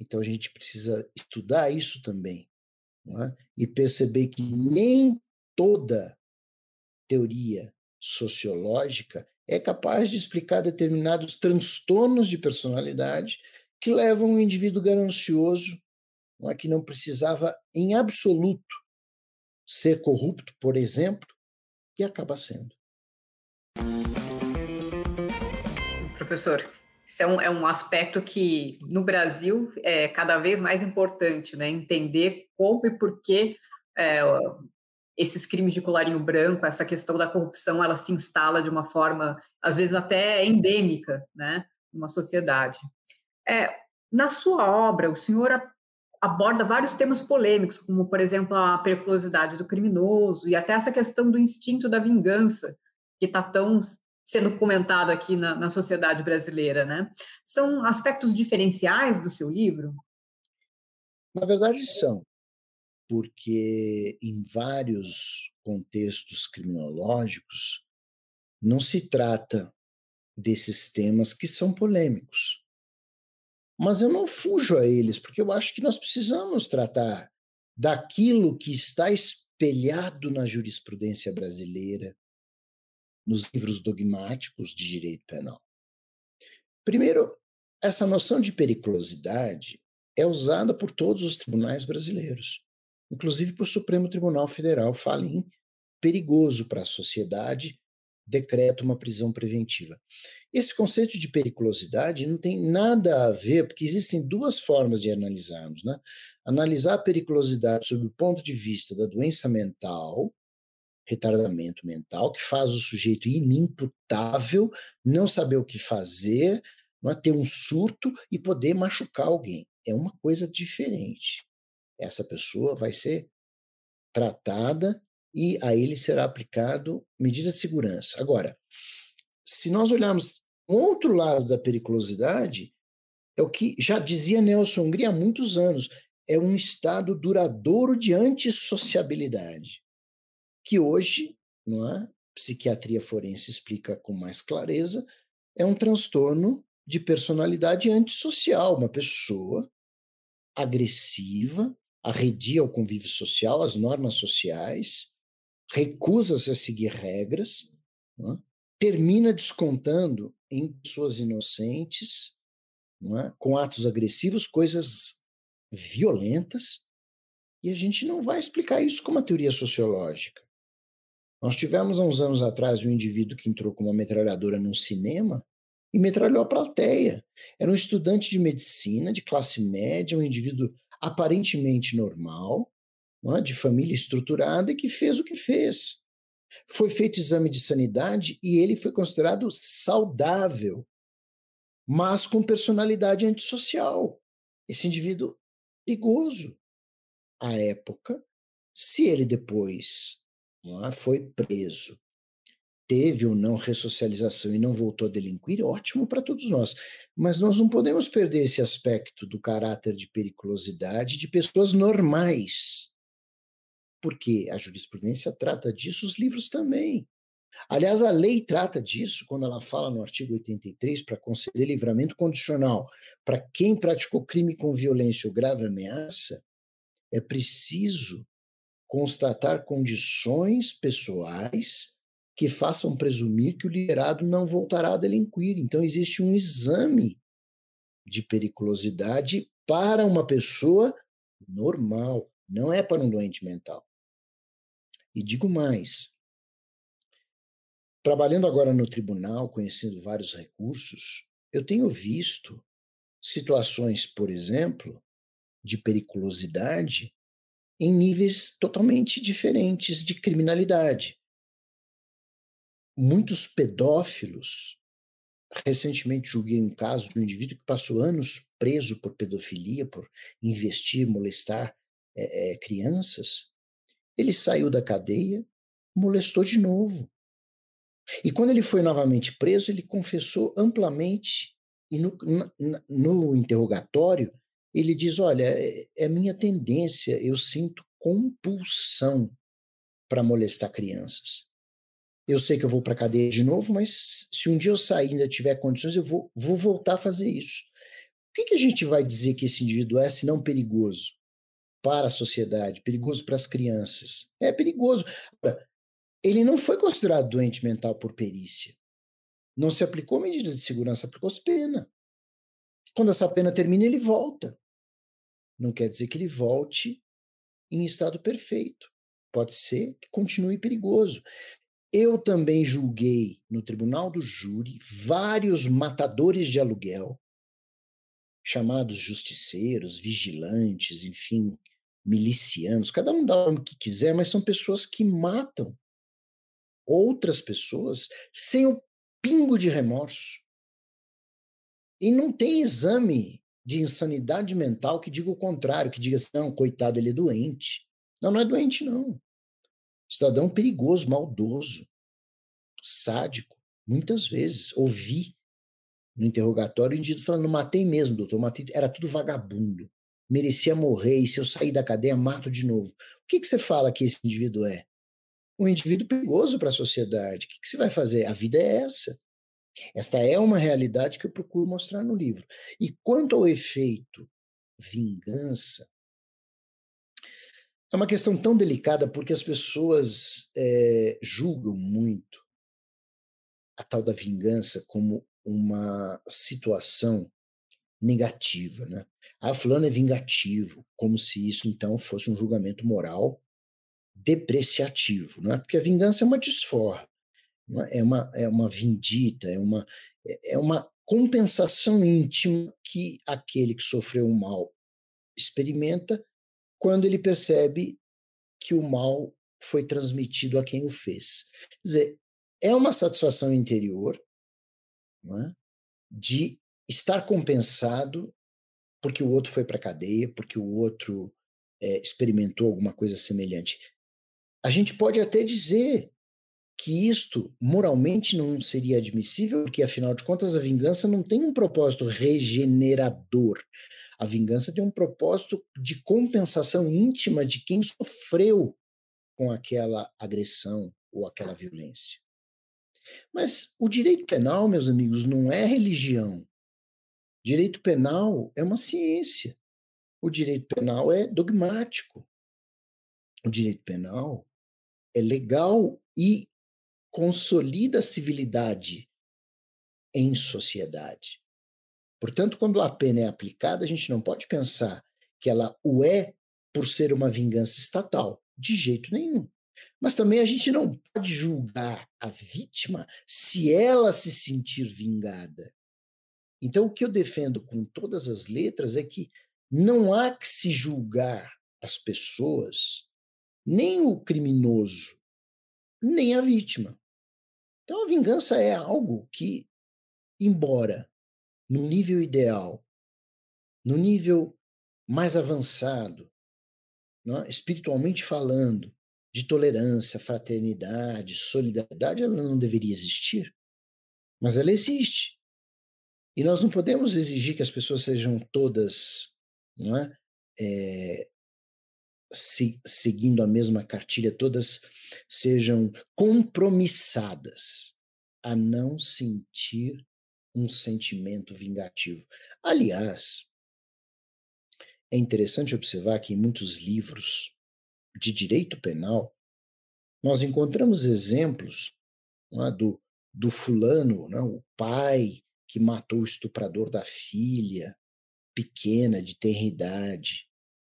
Então a gente precisa estudar isso também é? e perceber que nem toda teoria sociológica é capaz de explicar determinados transtornos de personalidade que levam um indivíduo ganancioso não é? que não precisava em absoluto ser corrupto, por exemplo, e acaba sendo. Professor, isso é um, é um aspecto que no Brasil é cada vez mais importante, né? Entender como e por que é, esses crimes de colarinho branco, essa questão da corrupção, ela se instala de uma forma, às vezes até endêmica, né? Numa sociedade. É, na sua obra, o senhor aborda vários temas polêmicos, como, por exemplo, a periculosidade do criminoso e até essa questão do instinto da vingança, que está tão sendo comentado aqui na, na sociedade brasileira, né? São aspectos diferenciais do seu livro? Na verdade, são, porque em vários contextos criminológicos não se trata desses temas que são polêmicos. Mas eu não fujo a eles, porque eu acho que nós precisamos tratar daquilo que está espelhado na jurisprudência brasileira, nos livros dogmáticos de direito penal. Primeiro, essa noção de periculosidade é usada por todos os tribunais brasileiros, inclusive por Supremo Tribunal Federal, fala em perigoso para a sociedade, decreta uma prisão preventiva. Esse conceito de periculosidade não tem nada a ver, porque existem duas formas de analisarmos, né? Analisar a periculosidade sob o ponto de vista da doença mental, retardamento mental que faz o sujeito inimputável, não saber o que fazer, não é? ter um surto e poder machucar alguém. É uma coisa diferente. Essa pessoa vai ser tratada e a ele será aplicado medida de segurança. Agora, se nós olharmos o outro lado da periculosidade, é o que já dizia Nelson Hungria há muitos anos, é um estado duradouro de antissociabilidade, que hoje, não é? Psiquiatria forense explica com mais clareza, é um transtorno de personalidade antissocial, uma pessoa agressiva, arredia ao convívio social, às normas sociais, recusa-se a seguir regras, é? termina descontando em pessoas inocentes, é? com atos agressivos, coisas violentas, e a gente não vai explicar isso com uma teoria sociológica. Nós tivemos há uns anos atrás um indivíduo que entrou com uma metralhadora num cinema e metralhou a plateia. Era um estudante de medicina, de classe média, um indivíduo aparentemente normal, é? de família estruturada e que fez o que fez. Foi feito exame de sanidade e ele foi considerado saudável, mas com personalidade antissocial. Esse indivíduo perigoso. À época, se ele depois é, foi preso, teve ou não ressocialização e não voltou a delinquir, ótimo para todos nós. Mas nós não podemos perder esse aspecto do caráter de periculosidade de pessoas normais porque a jurisprudência trata disso, os livros também. Aliás, a lei trata disso quando ela fala no artigo 83 para conceder livramento condicional para quem praticou crime com violência ou grave ameaça, é preciso constatar condições pessoais que façam presumir que o liberado não voltará a delinquir. Então, existe um exame de periculosidade para uma pessoa normal, não é para um doente mental. E digo mais: trabalhando agora no tribunal, conhecendo vários recursos, eu tenho visto situações, por exemplo, de periculosidade em níveis totalmente diferentes de criminalidade. Muitos pedófilos. Recentemente julguei um caso de um indivíduo que passou anos preso por pedofilia, por investir, molestar é, é, crianças, ele saiu da cadeia, molestou de novo. E quando ele foi novamente preso, ele confessou amplamente, e no, no, no interrogatório, ele diz: Olha, é, é minha tendência, eu sinto compulsão para molestar crianças. Eu sei que eu vou para a cadeia de novo, mas se um dia eu sair e ainda tiver condições, eu vou, vou voltar a fazer isso. O que, que a gente vai dizer que esse indivíduo é, se não perigoso? para a sociedade, perigoso para as crianças. É perigoso. Ele não foi considerado doente mental por perícia. Não se aplicou medida de segurança, aplicou-se pena. Quando essa pena termina, ele volta. Não quer dizer que ele volte em estado perfeito. Pode ser que continue perigoso. Eu também julguei no tribunal do júri vários matadores de aluguel, chamados justiceiros, vigilantes, enfim, milicianos, cada um dá o nome que quiser, mas são pessoas que matam outras pessoas sem o pingo de remorso. E não tem exame de insanidade mental que diga o contrário, que diga assim, não, coitado, ele é doente. Não, não é doente, não. Cidadão perigoso, maldoso, sádico. Muitas vezes ouvi no interrogatório o indivíduo falando, não matei mesmo, doutor, matei, era tudo vagabundo merecia morrer e se eu sair da cadeia mato de novo. O que, que você fala que esse indivíduo é? Um indivíduo perigoso para a sociedade. O que, que você vai fazer? A vida é essa. Esta é uma realidade que eu procuro mostrar no livro. E quanto ao efeito vingança, é uma questão tão delicada porque as pessoas é, julgam muito a tal da vingança como uma situação negativa, né? Ah, fulano é vingativo, como se isso então fosse um julgamento moral depreciativo, não é? Porque a vingança é uma desforra, é? é? uma é uma vindita, é uma é, é uma compensação íntima que aquele que sofreu o mal experimenta quando ele percebe que o mal foi transmitido a quem o fez. Quer dizer, é uma satisfação interior é? de estar compensado porque o outro foi para a cadeia, porque o outro é, experimentou alguma coisa semelhante. A gente pode até dizer que isto moralmente não seria admissível, porque afinal de contas a vingança não tem um propósito regenerador. A vingança tem um propósito de compensação íntima de quem sofreu com aquela agressão ou aquela violência. Mas o direito penal, meus amigos, não é religião. Direito penal é uma ciência. O direito penal é dogmático. O direito penal é legal e consolida a civilidade em sociedade. Portanto, quando a pena é aplicada, a gente não pode pensar que ela o é por ser uma vingança estatal, de jeito nenhum. Mas também a gente não pode julgar a vítima se ela se sentir vingada. Então, o que eu defendo com todas as letras é que não há que se julgar as pessoas, nem o criminoso, nem a vítima. Então, a vingança é algo que, embora no nível ideal, no nível mais avançado, é? espiritualmente falando, de tolerância, fraternidade, solidariedade, ela não deveria existir. Mas ela existe. E nós não podemos exigir que as pessoas sejam todas não é? é se, seguindo a mesma cartilha, todas sejam compromissadas a não sentir um sentimento vingativo. Aliás, é interessante observar que em muitos livros de direito penal, nós encontramos exemplos é, do, do fulano, é, o pai que matou o estuprador da filha pequena, de tenra idade,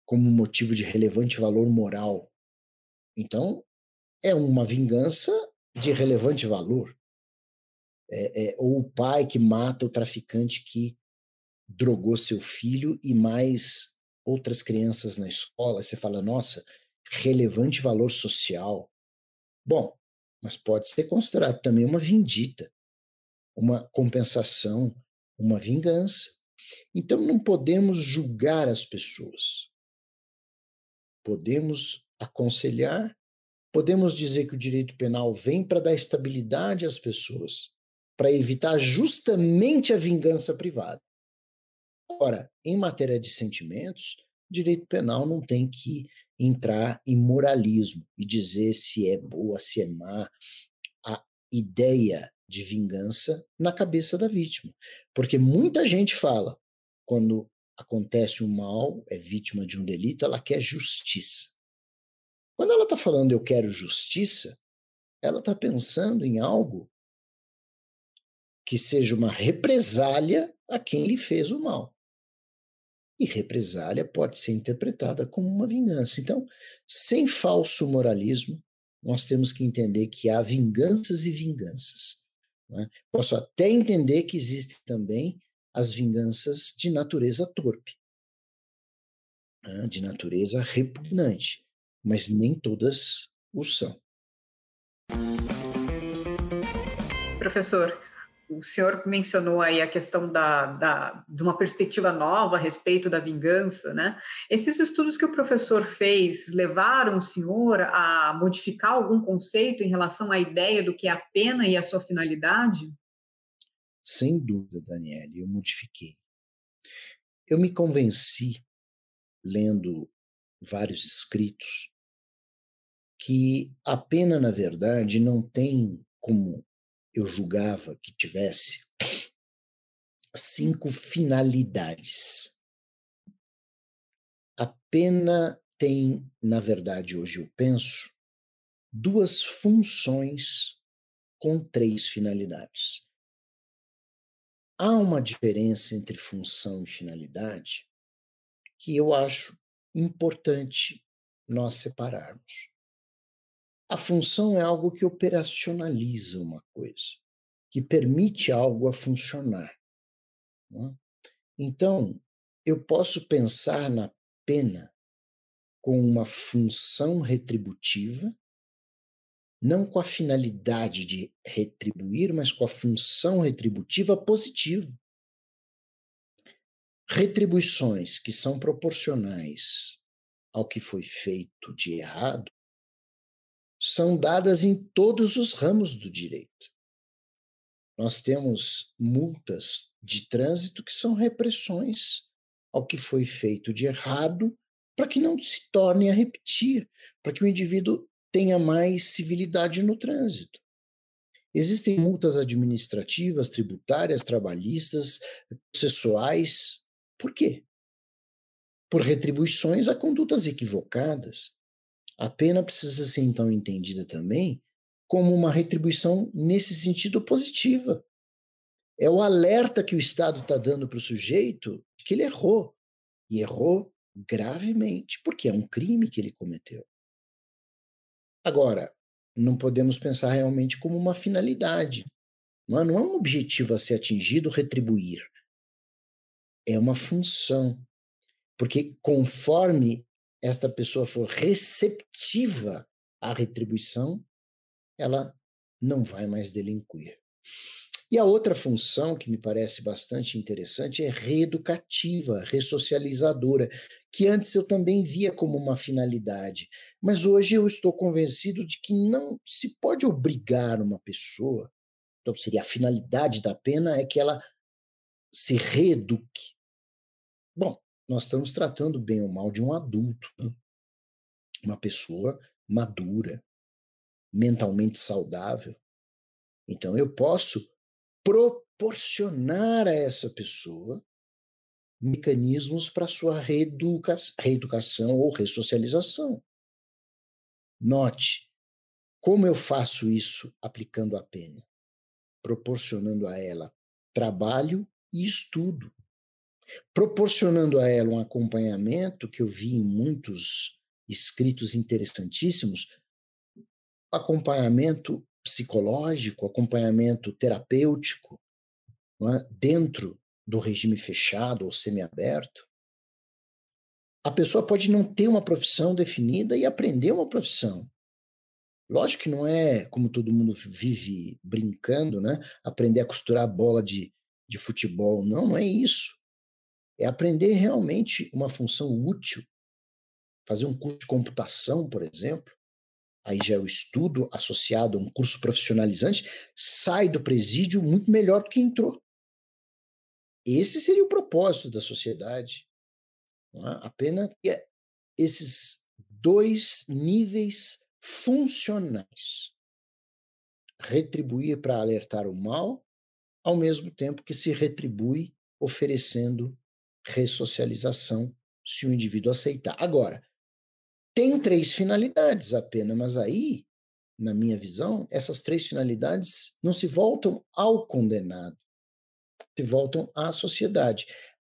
como motivo de relevante valor moral. Então, é uma vingança de relevante valor. É, é, ou o pai que mata o traficante que drogou seu filho e mais outras crianças na escola. Você fala, nossa, relevante valor social. Bom, mas pode ser considerado também uma vindita, uma compensação, uma vingança. Então não podemos julgar as pessoas. Podemos aconselhar, podemos dizer que o direito penal vem para dar estabilidade às pessoas, para evitar justamente a vingança privada. Ora, em matéria de sentimentos, direito penal não tem que entrar em moralismo e dizer se é boa, se é má. A ideia de vingança na cabeça da vítima. Porque muita gente fala, quando acontece um mal, é vítima de um delito, ela quer justiça. Quando ela está falando eu quero justiça, ela está pensando em algo que seja uma represália a quem lhe fez o mal. E represália pode ser interpretada como uma vingança. Então, sem falso moralismo, nós temos que entender que há vinganças e vinganças. É? Posso até entender que existem também as vinganças de natureza torpe, né? de natureza repugnante, mas nem todas o são. Professor, o senhor mencionou aí a questão da, da, de uma perspectiva nova a respeito da vingança, né? Esses estudos que o professor fez levaram o senhor a modificar algum conceito em relação à ideia do que é a pena e a sua finalidade? Sem dúvida, Daniele, eu modifiquei. Eu me convenci, lendo vários escritos, que a pena, na verdade, não tem como eu julgava que tivesse cinco finalidades. A pena tem, na verdade, hoje eu penso, duas funções com três finalidades. Há uma diferença entre função e finalidade que eu acho importante nós separarmos. A função é algo que operacionaliza uma coisa, que permite algo a funcionar. É? Então, eu posso pensar na pena com uma função retributiva não com a finalidade de retribuir, mas com a função retributiva positiva. Retribuições que são proporcionais ao que foi feito de errado são dadas em todos os ramos do direito. Nós temos multas de trânsito que são repressões ao que foi feito de errado para que não se torne a repetir, para que o indivíduo tenha mais civilidade no trânsito. Existem multas administrativas, tributárias, trabalhistas, processuais. Por quê? Por retribuições a condutas equivocadas. A pena precisa ser então entendida também como uma retribuição nesse sentido positiva. É o alerta que o Estado está dando para o sujeito que ele errou. E errou gravemente, porque é um crime que ele cometeu. Agora, não podemos pensar realmente como uma finalidade. Não é, não é um objetivo a ser atingido retribuir. É uma função. Porque conforme esta pessoa for receptiva à retribuição, ela não vai mais delinquir. E a outra função que me parece bastante interessante é reeducativa, ressocializadora, que antes eu também via como uma finalidade, mas hoje eu estou convencido de que não se pode obrigar uma pessoa. Então, seria a finalidade da pena é que ela se reeduque. Bom, nós estamos tratando bem ou mal de um adulto, né? uma pessoa madura, mentalmente saudável. Então eu posso proporcionar a essa pessoa mecanismos para sua reeduca reeducação ou ressocialização. Note como eu faço isso aplicando a pena, proporcionando a ela trabalho e estudo, proporcionando a ela um acompanhamento que eu vi em muitos escritos interessantíssimos acompanhamento psicológico, acompanhamento terapêutico, é? dentro do regime fechado ou semiaberto, a pessoa pode não ter uma profissão definida e aprender uma profissão. Lógico que não é como todo mundo vive brincando, né? Aprender a costurar bola de, de futebol. Não, não é isso. É aprender realmente uma função útil. Fazer um curso de computação, por exemplo, aí já é o estudo associado a um curso profissionalizante, sai do presídio muito melhor do que entrou. Esse seria o propósito da sociedade. É? Apenas que é esses dois níveis funcionais. Retribuir para alertar o mal, ao mesmo tempo que se retribui oferecendo ressocialização se o indivíduo aceitar. Agora, tem três finalidades apenas, mas aí, na minha visão, essas três finalidades não se voltam ao condenado, se voltam à sociedade.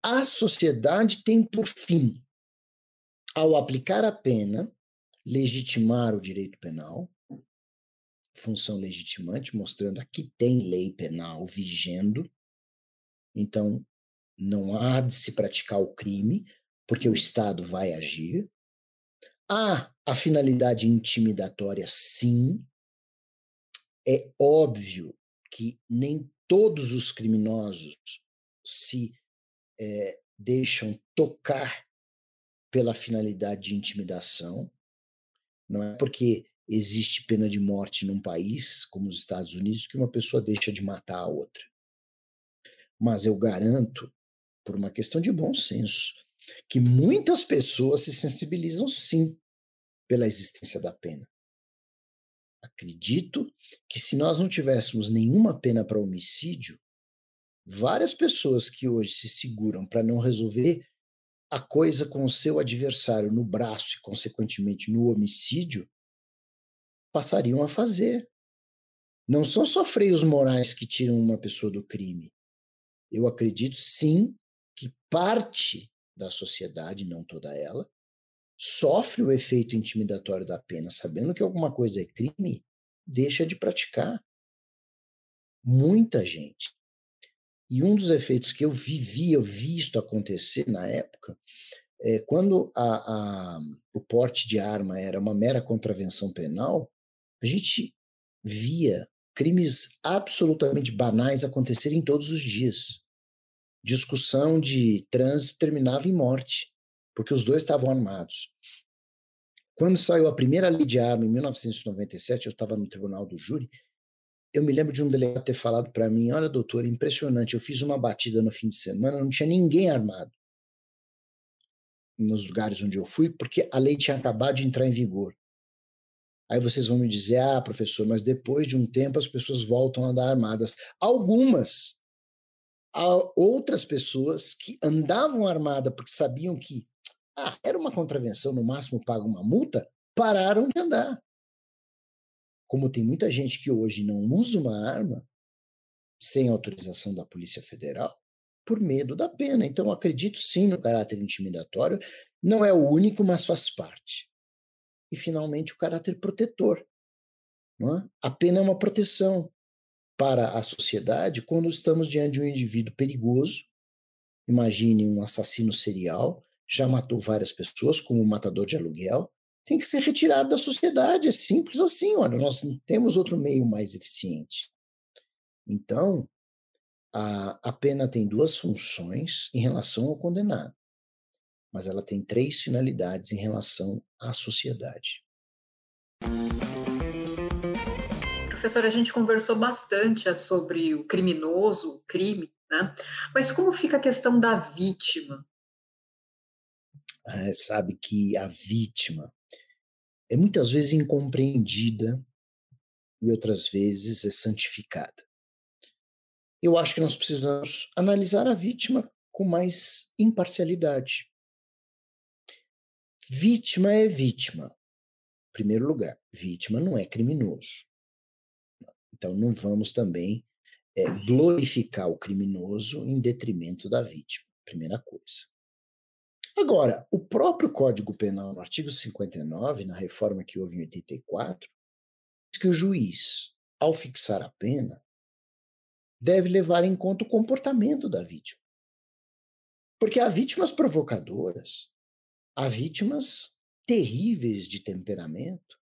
A sociedade tem por fim, ao aplicar a pena, legitimar o direito penal, função legitimante, mostrando aqui tem lei penal vigendo, então não há de se praticar o crime, porque o Estado vai agir. Há a finalidade intimidatória, sim. É óbvio que nem todos os criminosos se é, deixam tocar pela finalidade de intimidação. Não é porque existe pena de morte num país como os Estados Unidos que uma pessoa deixa de matar a outra. Mas eu garanto, por uma questão de bom senso, que muitas pessoas se sensibilizam sim pela existência da pena. Acredito que se nós não tivéssemos nenhuma pena para homicídio, várias pessoas que hoje se seguram para não resolver a coisa com o seu adversário no braço e, consequentemente, no homicídio, passariam a fazer. Não são só freios morais que tiram uma pessoa do crime. Eu acredito, sim, que parte da sociedade, não toda ela, sofre o efeito intimidatório da pena, sabendo que alguma coisa é crime, deixa de praticar. Muita gente. E um dos efeitos que eu vivi, eu vi acontecer na época, é quando a, a, o porte de arma era uma mera contravenção penal, a gente via crimes absolutamente banais acontecerem todos os dias. Discussão de trânsito terminava em morte, porque os dois estavam armados. Quando saiu a primeira lei de arma, em 1997, eu estava no tribunal do júri, eu me lembro de um delegado ter falado para mim: Olha, doutor, impressionante, eu fiz uma batida no fim de semana, não tinha ninguém armado nos lugares onde eu fui, porque a lei tinha acabado de entrar em vigor. Aí vocês vão me dizer: Ah, professor, mas depois de um tempo as pessoas voltam a andar armadas. Algumas. Há outras pessoas que andavam armadas porque sabiam que ah, era uma contravenção, no máximo paga uma multa, pararam de andar como tem muita gente que hoje não usa uma arma sem autorização da Polícia Federal, por medo da pena. Então, acredito sim no caráter intimidatório, não é o único, mas faz parte. E, finalmente, o caráter protetor. É? A pena é uma proteção para a sociedade quando estamos diante de um indivíduo perigoso. Imagine um assassino serial, já matou várias pessoas, como um matador de aluguel, tem que ser retirado da sociedade. É simples assim. Olha, nós temos outro meio mais eficiente. Então, a, a pena tem duas funções em relação ao condenado, mas ela tem três finalidades em relação à sociedade. Professor, a gente conversou bastante sobre o criminoso, o crime, né? Mas como fica a questão da vítima? É, sabe que a vítima é muitas vezes incompreendida e outras vezes é santificada. Eu acho que nós precisamos analisar a vítima com mais imparcialidade. Vítima é vítima. Em primeiro lugar, vítima não é criminoso. Então não vamos também é, glorificar o criminoso em detrimento da vítima. Primeira coisa. Agora, o próprio Código Penal, no artigo 59, na reforma que houve em 84, diz que o juiz, ao fixar a pena, deve levar em conta o comportamento da vítima. Porque há vítimas provocadoras, há vítimas terríveis de temperamento,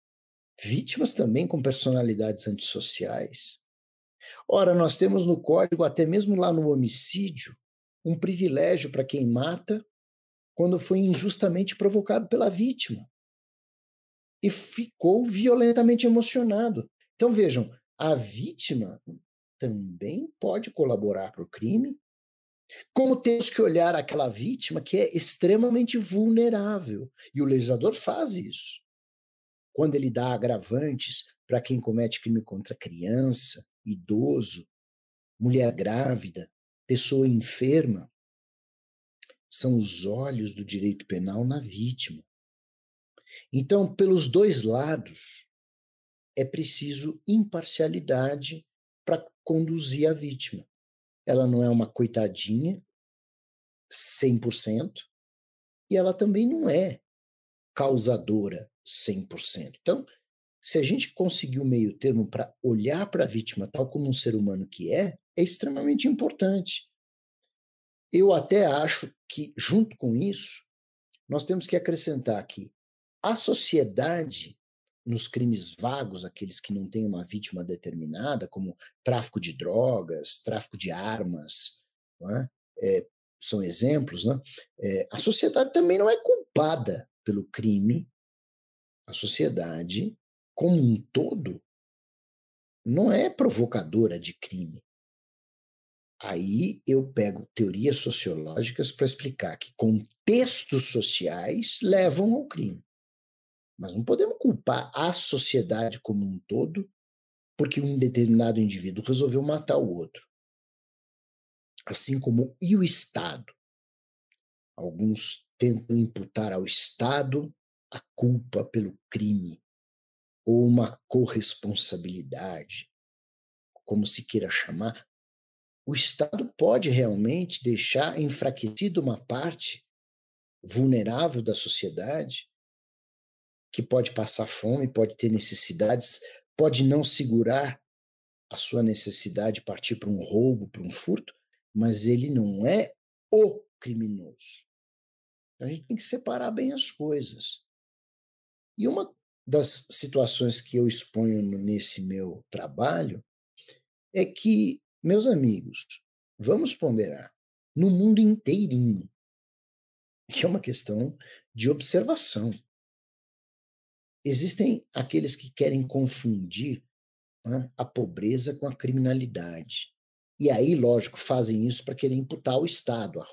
vítimas também com personalidades antissociais. Ora, nós temos no código, até mesmo lá no homicídio, um privilégio para quem mata quando foi injustamente provocado pela vítima. E ficou violentamente emocionado. Então vejam, a vítima também pode colaborar para o crime, como temos que olhar aquela vítima que é extremamente vulnerável. E o legislador faz isso. Quando ele dá agravantes para quem comete crime contra criança, idoso, mulher grávida, pessoa enferma, são os olhos do direito penal na vítima. Então, pelos dois lados, é preciso imparcialidade para conduzir a vítima. Ela não é uma coitadinha 100%, e ela também não é causadora 100%. Então, se a gente conseguir o meio termo para olhar para a vítima tal como um ser humano que é, é extremamente importante. Eu até acho que, junto com isso, nós temos que acrescentar que a sociedade, nos crimes vagos, aqueles que não têm uma vítima determinada, como tráfico de drogas, tráfico de armas, é? É, são exemplos, né? É, a sociedade também não é culpada pelo crime. A sociedade, como um todo, não é provocadora de crime. Aí eu pego teorias sociológicas para explicar que contextos sociais levam ao crime. Mas não podemos culpar a sociedade como um todo porque um determinado indivíduo resolveu matar o outro. Assim como e o Estado. Alguns tentam imputar ao Estado a culpa pelo crime ou uma corresponsabilidade, como se queira chamar, o Estado pode realmente deixar enfraquecida uma parte vulnerável da sociedade, que pode passar fome, pode ter necessidades, pode não segurar a sua necessidade de partir para um roubo, para um furto, mas ele não é o criminoso. A gente tem que separar bem as coisas. E uma das situações que eu exponho nesse meu trabalho é que, meus amigos, vamos ponderar, no mundo inteirinho, que é uma questão de observação. Existem aqueles que querem confundir né, a pobreza com a criminalidade. E aí, lógico, fazem isso para querer imputar ao Estado a,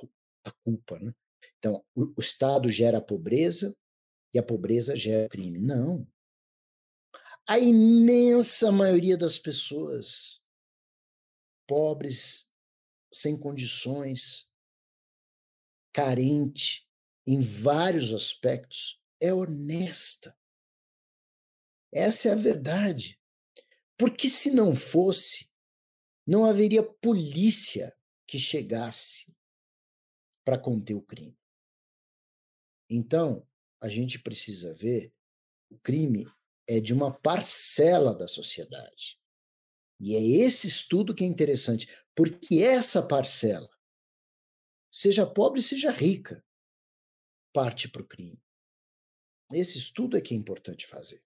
a culpa. Né? Então, o, o Estado gera a pobreza e a pobreza gera crime. Não. A imensa maioria das pessoas pobres, sem condições, carente em vários aspectos, é honesta. Essa é a verdade. Porque se não fosse, não haveria polícia que chegasse para conter o crime. Então, a gente precisa ver o crime é de uma parcela da sociedade. E é esse estudo que é interessante, porque essa parcela, seja pobre, seja rica, parte para o crime. Esse estudo é que é importante fazer.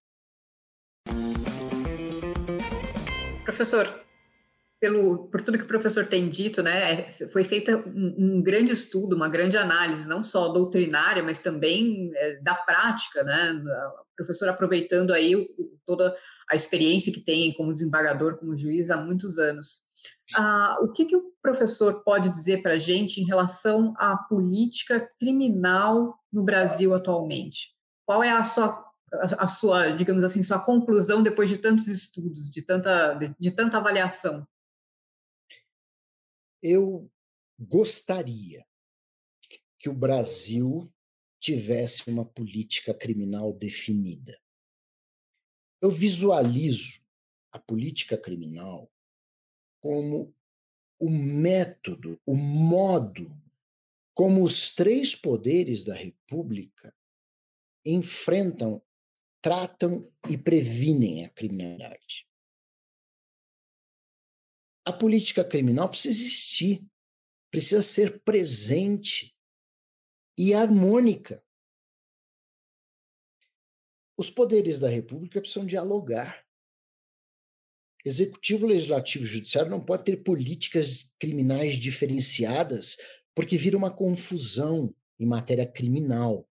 Professor, pelo, por tudo que o professor tem dito, né, é, foi feito um, um grande estudo, uma grande análise, não só doutrinária, mas também é, da prática, né, o professor aproveitando aí o, toda a experiência que tem como desembargador, como juiz há muitos anos. Ah, o que, que o professor pode dizer para a gente em relação à política criminal no Brasil atualmente? Qual é a sua a sua, digamos assim, sua conclusão depois de tantos estudos, de tanta, de, de tanta avaliação? Eu gostaria que o Brasil tivesse uma política criminal definida. Eu visualizo a política criminal como o método, o modo como os três poderes da República enfrentam tratam e previnem a criminalidade. A política criminal precisa existir, precisa ser presente e harmônica. Os poderes da República precisam dialogar. Executivo, legislativo e judiciário não pode ter políticas criminais diferenciadas, porque vira uma confusão em matéria criminal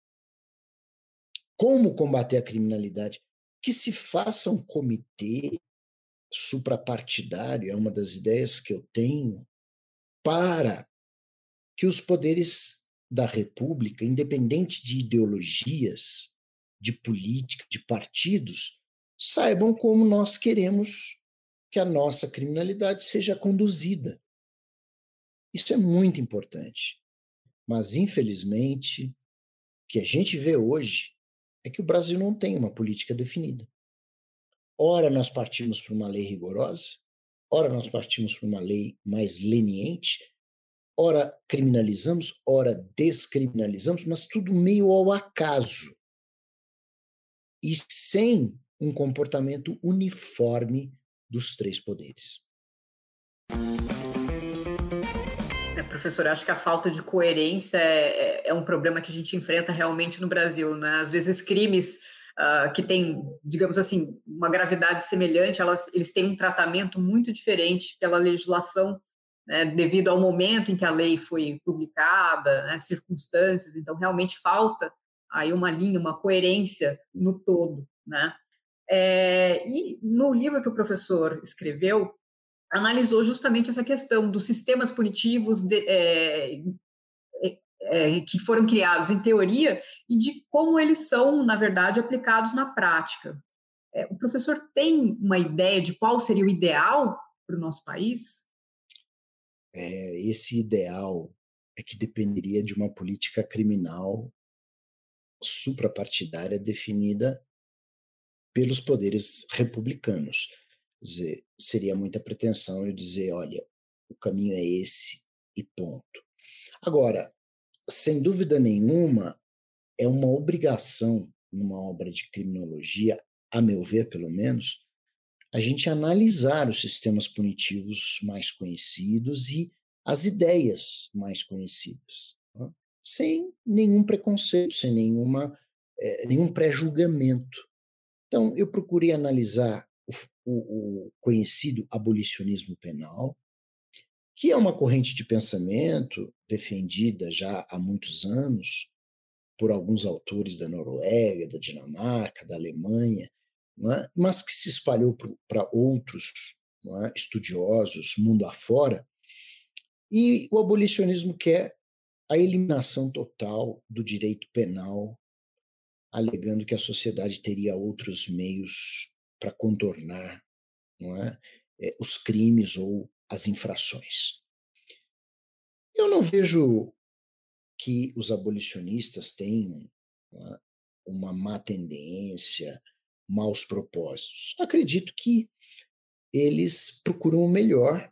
como combater a criminalidade, que se faça um comitê suprapartidário, é uma das ideias que eu tenho, para que os poderes da República, independente de ideologias, de política, de partidos, saibam como nós queremos que a nossa criminalidade seja conduzida. Isso é muito importante. Mas, infelizmente, o que a gente vê hoje é que o Brasil não tem uma política definida. Ora, nós partimos para uma lei rigorosa, ora, nós partimos para uma lei mais leniente, ora, criminalizamos, ora, descriminalizamos, mas tudo meio ao acaso e sem um comportamento uniforme dos três poderes. É, professor, acho que a falta de coerência é, é, é, um problema que a gente enfrenta realmente no Brasil. Né? Às vezes, crimes uh, que têm, digamos assim, uma gravidade semelhante, elas, eles têm um tratamento muito diferente pela legislação, né, devido ao momento em que a lei foi publicada, né, circunstâncias. Então, realmente falta aí uma linha, uma coerência no todo. Né? É, e no livro que o professor escreveu, analisou justamente essa questão dos sistemas punitivos de, é, é, que foram criados em teoria e de como eles são, na verdade, aplicados na prática. É, o professor tem uma ideia de qual seria o ideal para o nosso país? É, esse ideal é que dependeria de uma política criminal suprapartidária definida pelos poderes republicanos dizer, seria muita pretensão eu dizer, olha, o caminho é esse e ponto. Agora, sem dúvida nenhuma, é uma obrigação numa obra de criminologia, a meu ver, pelo menos, a gente analisar os sistemas punitivos mais conhecidos e as ideias mais conhecidas, né? sem nenhum preconceito, sem nenhuma, é, nenhum pré-julgamento. Então, eu procurei analisar o, o, o conhecido abolicionismo penal, que é uma corrente de pensamento defendida já há muitos anos por alguns autores da Noruega, da Dinamarca, da Alemanha, é? mas que se espalhou para outros é? estudiosos mundo afora. E o abolicionismo quer a eliminação total do direito penal, alegando que a sociedade teria outros meios para contornar é? É, os crimes ou as infrações. Eu não vejo que os abolicionistas tenham uma má tendência, maus propósitos. Acredito que eles procuram o melhor.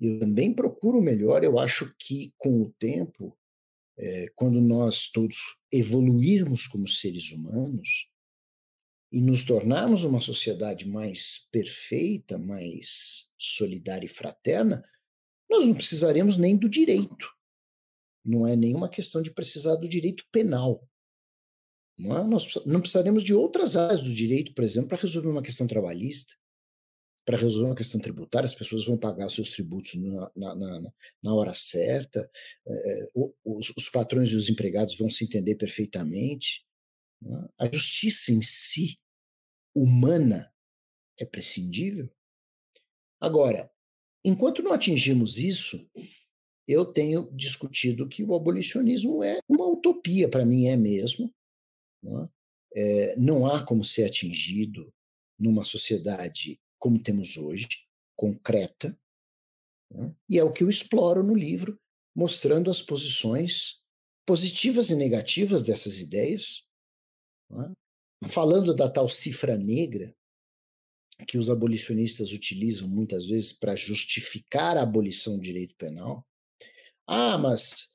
Eu também procuro o melhor. Eu acho que, com o tempo, é, quando nós todos evoluirmos como seres humanos, e nos tornarmos uma sociedade mais perfeita, mais solidária e fraterna, nós não precisaremos nem do direito. Não é nenhuma questão de precisar do direito penal. Não é? Nós não precisaremos de outras áreas do direito, por exemplo, para resolver uma questão trabalhista, para resolver uma questão tributária, as pessoas vão pagar seus tributos na, na, na, na hora certa, é, os, os, patrões e os empregados vão se entender perfeitamente. É? A justiça em si humana é prescindível? Agora, enquanto não atingimos isso, eu tenho discutido que o abolicionismo é uma utopia, para mim é mesmo. Não, é? É, não há como ser atingido numa sociedade como temos hoje, concreta, né? e é o que eu exploro no livro, mostrando as posições positivas e negativas dessas ideias, né? Falando da tal cifra negra que os abolicionistas utilizam muitas vezes para justificar a abolição do direito penal. Ah, mas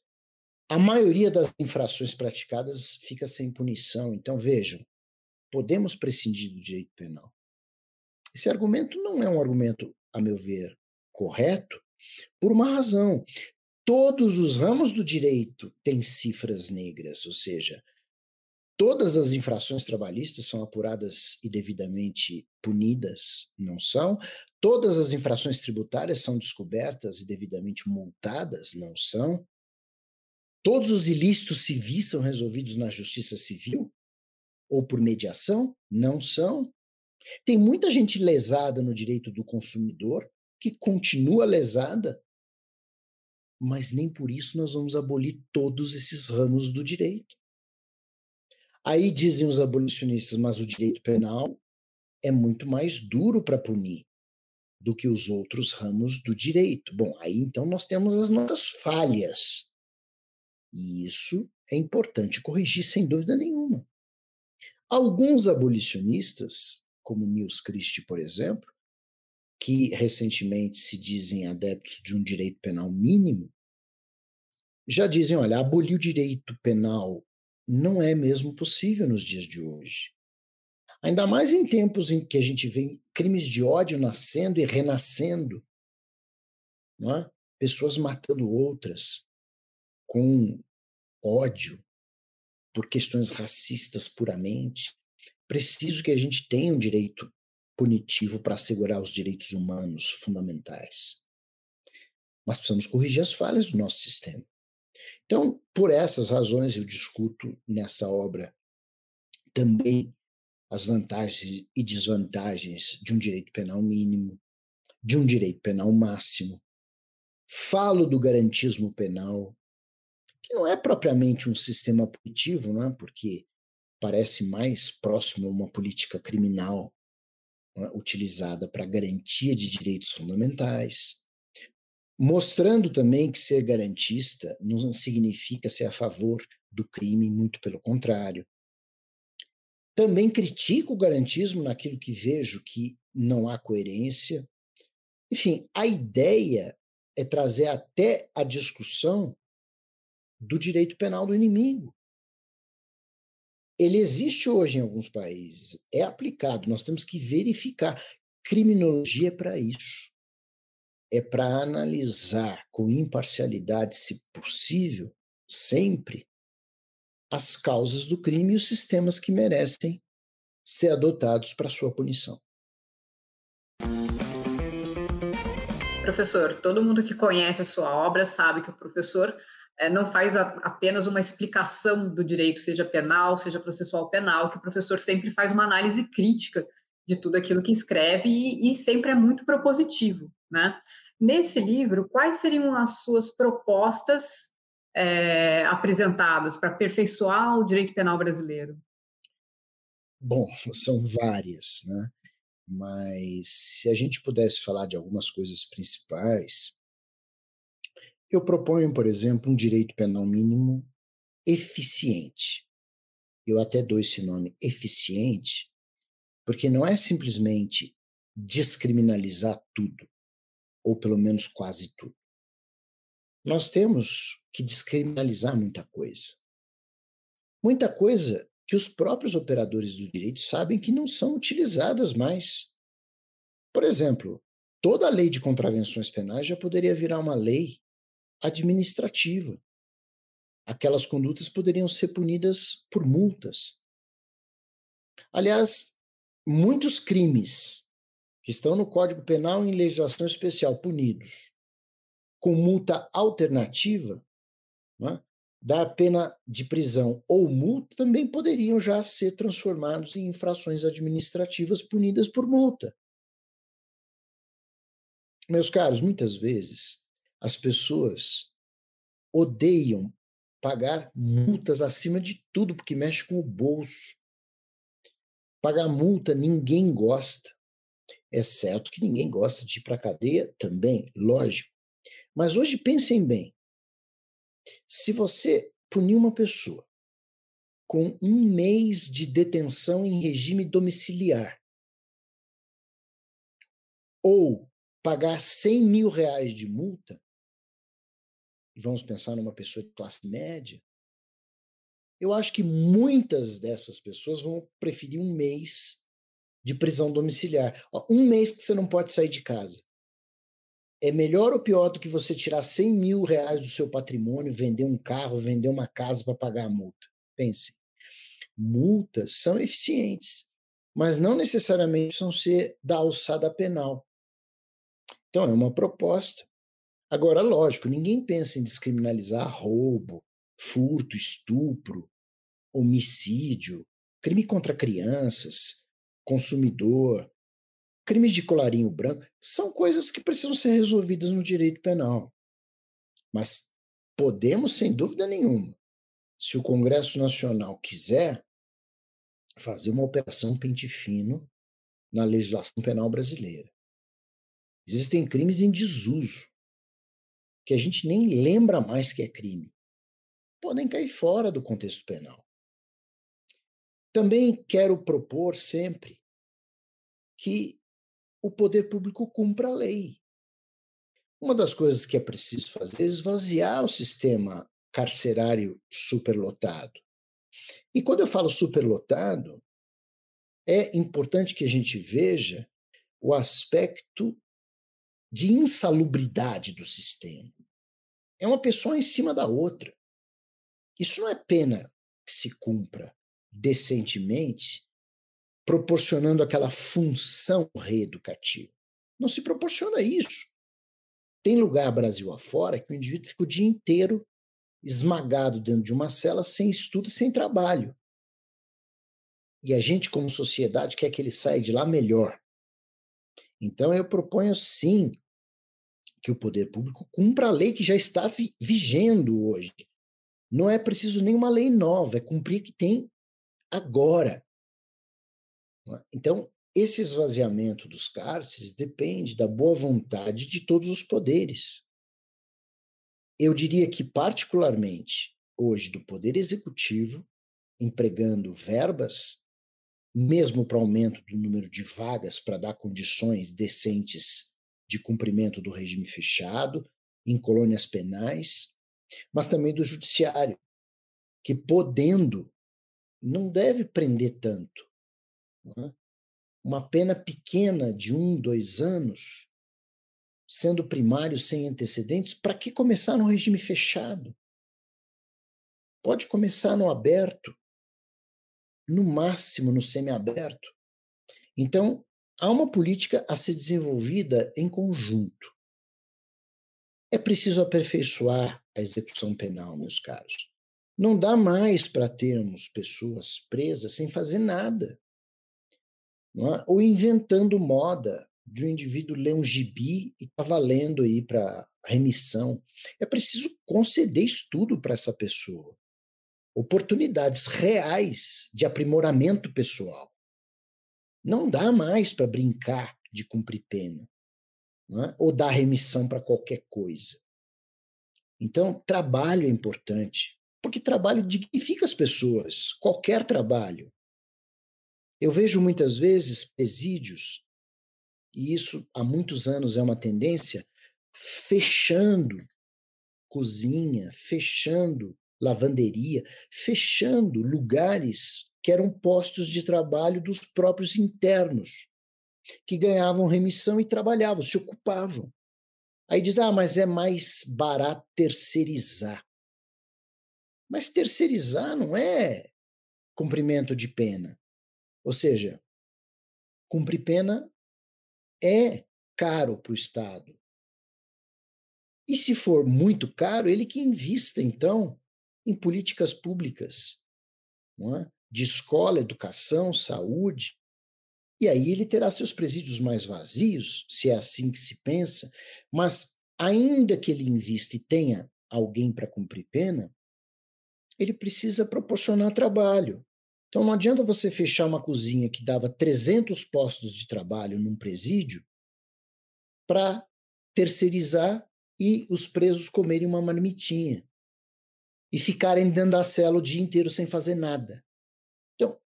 a maioria das infrações praticadas fica sem punição. Então, vejam, podemos prescindir do direito penal. Esse argumento não é um argumento, a meu ver, correto, por uma razão. Todos os ramos do direito têm cifras negras, ou seja, Todas as infrações trabalhistas são apuradas e devidamente punidas, não são? Todas as infrações tributárias são descobertas e devidamente multadas, não são? Todos os ilícitos civis são resolvidos na justiça civil? Ou por mediação? Não são? Tem muita gente lesada no direito do consumidor que continua lesada, mas nem por isso nós vamos abolir todos esses ramos do direito. Aí dizem os abolicionistas, mas o direito penal é muito mais duro para punir do que os outros ramos do direito. Bom, aí então nós temos as nossas falhas. E isso é importante corrigir sem dúvida nenhuma. Alguns abolicionistas, como Nils Christie, por exemplo, que recentemente se dizem adeptos de um direito penal mínimo, já dizem, olha, abolir o direito penal não é mesmo possível nos dias de hoje. Ainda mais em tempos em que a gente vê crimes de ódio nascendo e renascendo, é? pessoas matando outras com ódio por questões racistas puramente. Preciso que a gente tenha um direito punitivo para assegurar os direitos humanos fundamentais. Mas precisamos corrigir as falhas do nosso sistema. Então, por essas razões, eu discuto nessa obra também as vantagens e desvantagens de um direito penal mínimo, de um direito penal máximo. Falo do garantismo penal, que não é propriamente um sistema punitivo, não é? porque parece mais próximo a uma política criminal é? utilizada para garantia de direitos fundamentais mostrando também que ser garantista não significa ser a favor do crime, muito pelo contrário. Também critico o garantismo naquilo que vejo que não há coerência. Enfim, a ideia é trazer até a discussão do direito penal do inimigo. Ele existe hoje em alguns países, é aplicado, nós temos que verificar. Criminologia é para isso é para analisar com imparcialidade, se possível, sempre, as causas do crime e os sistemas que merecem ser adotados para sua punição. Professor, todo mundo que conhece a sua obra sabe que o professor é, não faz apenas uma explicação do direito, seja penal, seja processual penal, que o professor sempre faz uma análise crítica de tudo aquilo que escreve e, e sempre é muito propositivo, né? Nesse livro, quais seriam as suas propostas é, apresentadas para aperfeiçoar o direito penal brasileiro? Bom, são várias, né? Mas se a gente pudesse falar de algumas coisas principais, eu proponho, por exemplo, um direito penal mínimo eficiente. Eu até dou esse nome eficiente, porque não é simplesmente descriminalizar tudo, ou pelo menos quase tudo. Nós temos que descriminalizar muita coisa. Muita coisa que os próprios operadores do direito sabem que não são utilizadas mais. Por exemplo, toda a lei de contravenções penais já poderia virar uma lei administrativa. Aquelas condutas poderiam ser punidas por multas. Aliás, muitos crimes que estão no Código Penal em legislação especial punidos com multa alternativa, né, da pena de prisão ou multa também poderiam já ser transformados em infrações administrativas punidas por multa. Meus caros, muitas vezes as pessoas odeiam pagar multas acima de tudo porque mexe com o bolso. Pagar multa ninguém gosta. É certo que ninguém gosta de ir para a cadeia também, lógico. Mas hoje pensem bem. Se você punir uma pessoa com um mês de detenção em regime domiciliar ou pagar 100 mil reais de multa, e vamos pensar numa pessoa de classe média, eu acho que muitas dessas pessoas vão preferir um mês de prisão domiciliar. Um mês que você não pode sair de casa é melhor ou pior do que você tirar 100 mil reais do seu patrimônio, vender um carro, vender uma casa para pagar a multa? Pense. Multas são eficientes, mas não necessariamente são ser da alçada penal. Então, é uma proposta. Agora, lógico, ninguém pensa em descriminalizar roubo, furto, estupro, homicídio, crime contra crianças, consumidor, crimes de colarinho branco, são coisas que precisam ser resolvidas no direito penal. Mas podemos, sem dúvida nenhuma, se o Congresso Nacional quiser, fazer uma operação pente fino na legislação penal brasileira. Existem crimes em desuso, que a gente nem lembra mais que é crime. Podem cair fora do contexto penal. Também quero propor sempre que o poder público cumpra a lei. Uma das coisas que é preciso fazer é esvaziar o sistema carcerário superlotado. E quando eu falo superlotado, é importante que a gente veja o aspecto de insalubridade do sistema. É uma pessoa em cima da outra. Isso não é pena que se cumpra decentemente proporcionando aquela função reeducativa. Não se proporciona isso. Tem lugar Brasil afora que o indivíduo fica o dia inteiro esmagado dentro de uma cela sem estudo sem trabalho. E a gente, como sociedade, quer que ele saia de lá melhor. Então, eu proponho sim que o poder público cumpra a lei que já está vigendo hoje. Não é preciso nenhuma lei nova, é cumprir que tem agora. É? Então, esse esvaziamento dos cárceres depende da boa vontade de todos os poderes. Eu diria que, particularmente, hoje, do Poder Executivo, empregando verbas, mesmo para aumento do número de vagas para dar condições decentes de cumprimento do regime fechado, em colônias penais, mas também do Judiciário, que, podendo, não deve prender tanto né? Uma pena pequena de um, dois anos, sendo primário sem antecedentes, para que começar no regime fechado? Pode começar no aberto. no máximo no semiaberto. Então, há uma política a ser desenvolvida em conjunto. É preciso aperfeiçoar a execução penal, meus caros. Não dá mais para termos pessoas presas sem fazer nada. É? Ou inventando moda de um indivíduo ler um gibi e tá valendo aí para remissão. É preciso conceder estudo para essa pessoa. Oportunidades reais de aprimoramento pessoal. Não dá mais para brincar de cumprir pena. É? Ou dar remissão para qualquer coisa. Então, trabalho é importante, porque trabalho dignifica as pessoas, qualquer trabalho. Eu vejo muitas vezes presídios, e isso há muitos anos é uma tendência, fechando cozinha, fechando lavanderia, fechando lugares que eram postos de trabalho dos próprios internos, que ganhavam remissão e trabalhavam, se ocupavam. Aí diz: ah, mas é mais barato terceirizar. Mas terceirizar não é cumprimento de pena. Ou seja, cumprir pena é caro para o Estado. E se for muito caro, ele que invista, então, em políticas públicas é? de escola, educação, saúde. E aí ele terá seus presídios mais vazios, se é assim que se pensa, mas ainda que ele invista e tenha alguém para cumprir pena, ele precisa proporcionar trabalho. Então não adianta você fechar uma cozinha que dava 300 postos de trabalho num presídio para terceirizar e os presos comerem uma marmitinha e ficarem dentro da cela o dia inteiro sem fazer nada. Então,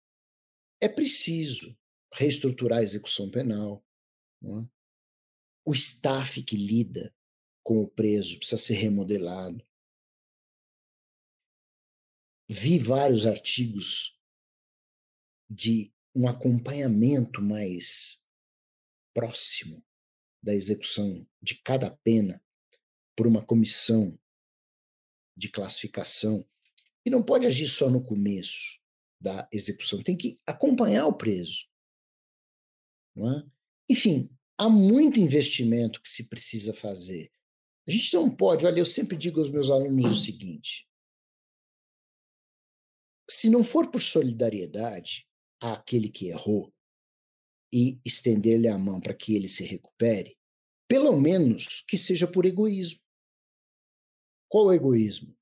é preciso reestruturar a execução penal. É? O staff que lida com o preso precisa ser remodelado. Vi vários artigos de um acompanhamento mais próximo da execução de cada pena por uma comissão de classificação e não pode agir só no começo da execução, tem que acompanhar o preso. É? Enfim, há muito investimento que se precisa fazer. A gente não pode, olha, eu sempre digo aos meus alunos o seguinte: se não for por solidariedade àquele que errou e estender-lhe a mão para que ele se recupere, pelo menos que seja por egoísmo. Qual o egoísmo?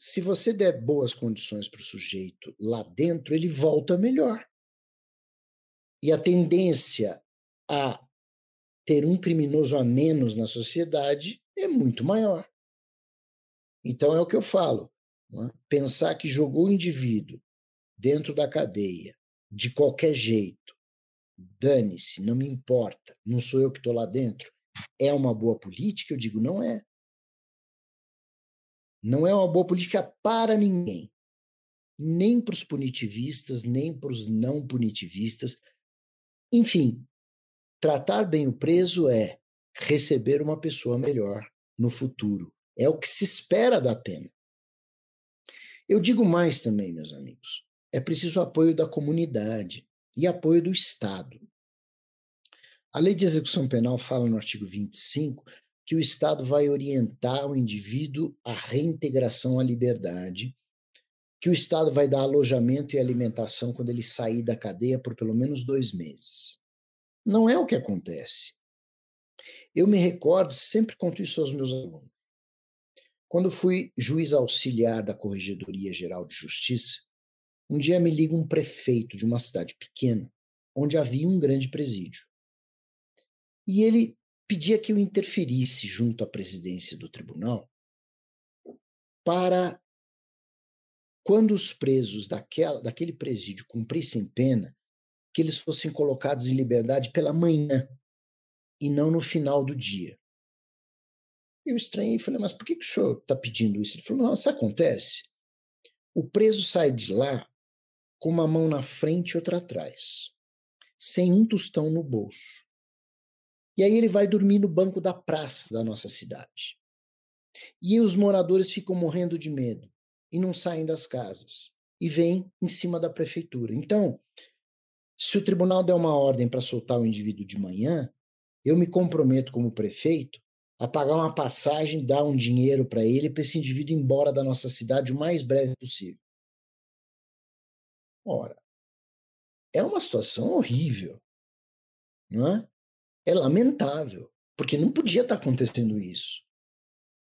Se você der boas condições para o sujeito lá dentro, ele volta melhor. E a tendência a ter um criminoso a menos na sociedade é muito maior. Então é o que eu falo. É? Pensar que jogou o indivíduo dentro da cadeia de qualquer jeito, dane-se, não me importa, não sou eu que estou lá dentro, é uma boa política? Eu digo, não é. Não é uma boa política para ninguém. Nem para os punitivistas, nem para os não punitivistas. Enfim, tratar bem o preso é receber uma pessoa melhor no futuro. É o que se espera da pena. Eu digo mais também, meus amigos. É preciso apoio da comunidade e apoio do Estado. A lei de execução penal fala no artigo 25 que o Estado vai orientar o indivíduo à reintegração à liberdade, que o Estado vai dar alojamento e alimentação quando ele sair da cadeia por pelo menos dois meses. Não é o que acontece. Eu me recordo, sempre conto isso aos meus alunos. Quando fui juiz auxiliar da Corregedoria Geral de Justiça, um dia me liga um prefeito de uma cidade pequena, onde havia um grande presídio. E ele pedia que eu interferisse junto à presidência do tribunal para, quando os presos daquela, daquele presídio cumprissem pena, que eles fossem colocados em liberdade pela manhã e não no final do dia. Eu estranhei e falei, mas por que, que o senhor está pedindo isso? Ele falou, não, isso acontece. O preso sai de lá com uma mão na frente e outra atrás, sem um tostão no bolso. E aí ele vai dormir no banco da praça da nossa cidade. E os moradores ficam morrendo de medo e não saem das casas. e vem em cima da prefeitura. Então, se o tribunal der uma ordem para soltar o indivíduo de manhã, eu me comprometo como prefeito a pagar uma passagem, dar um dinheiro para ele, para esse indivíduo ir embora da nossa cidade o mais breve possível. Ora, é uma situação horrível, não é? É lamentável, porque não podia estar tá acontecendo isso.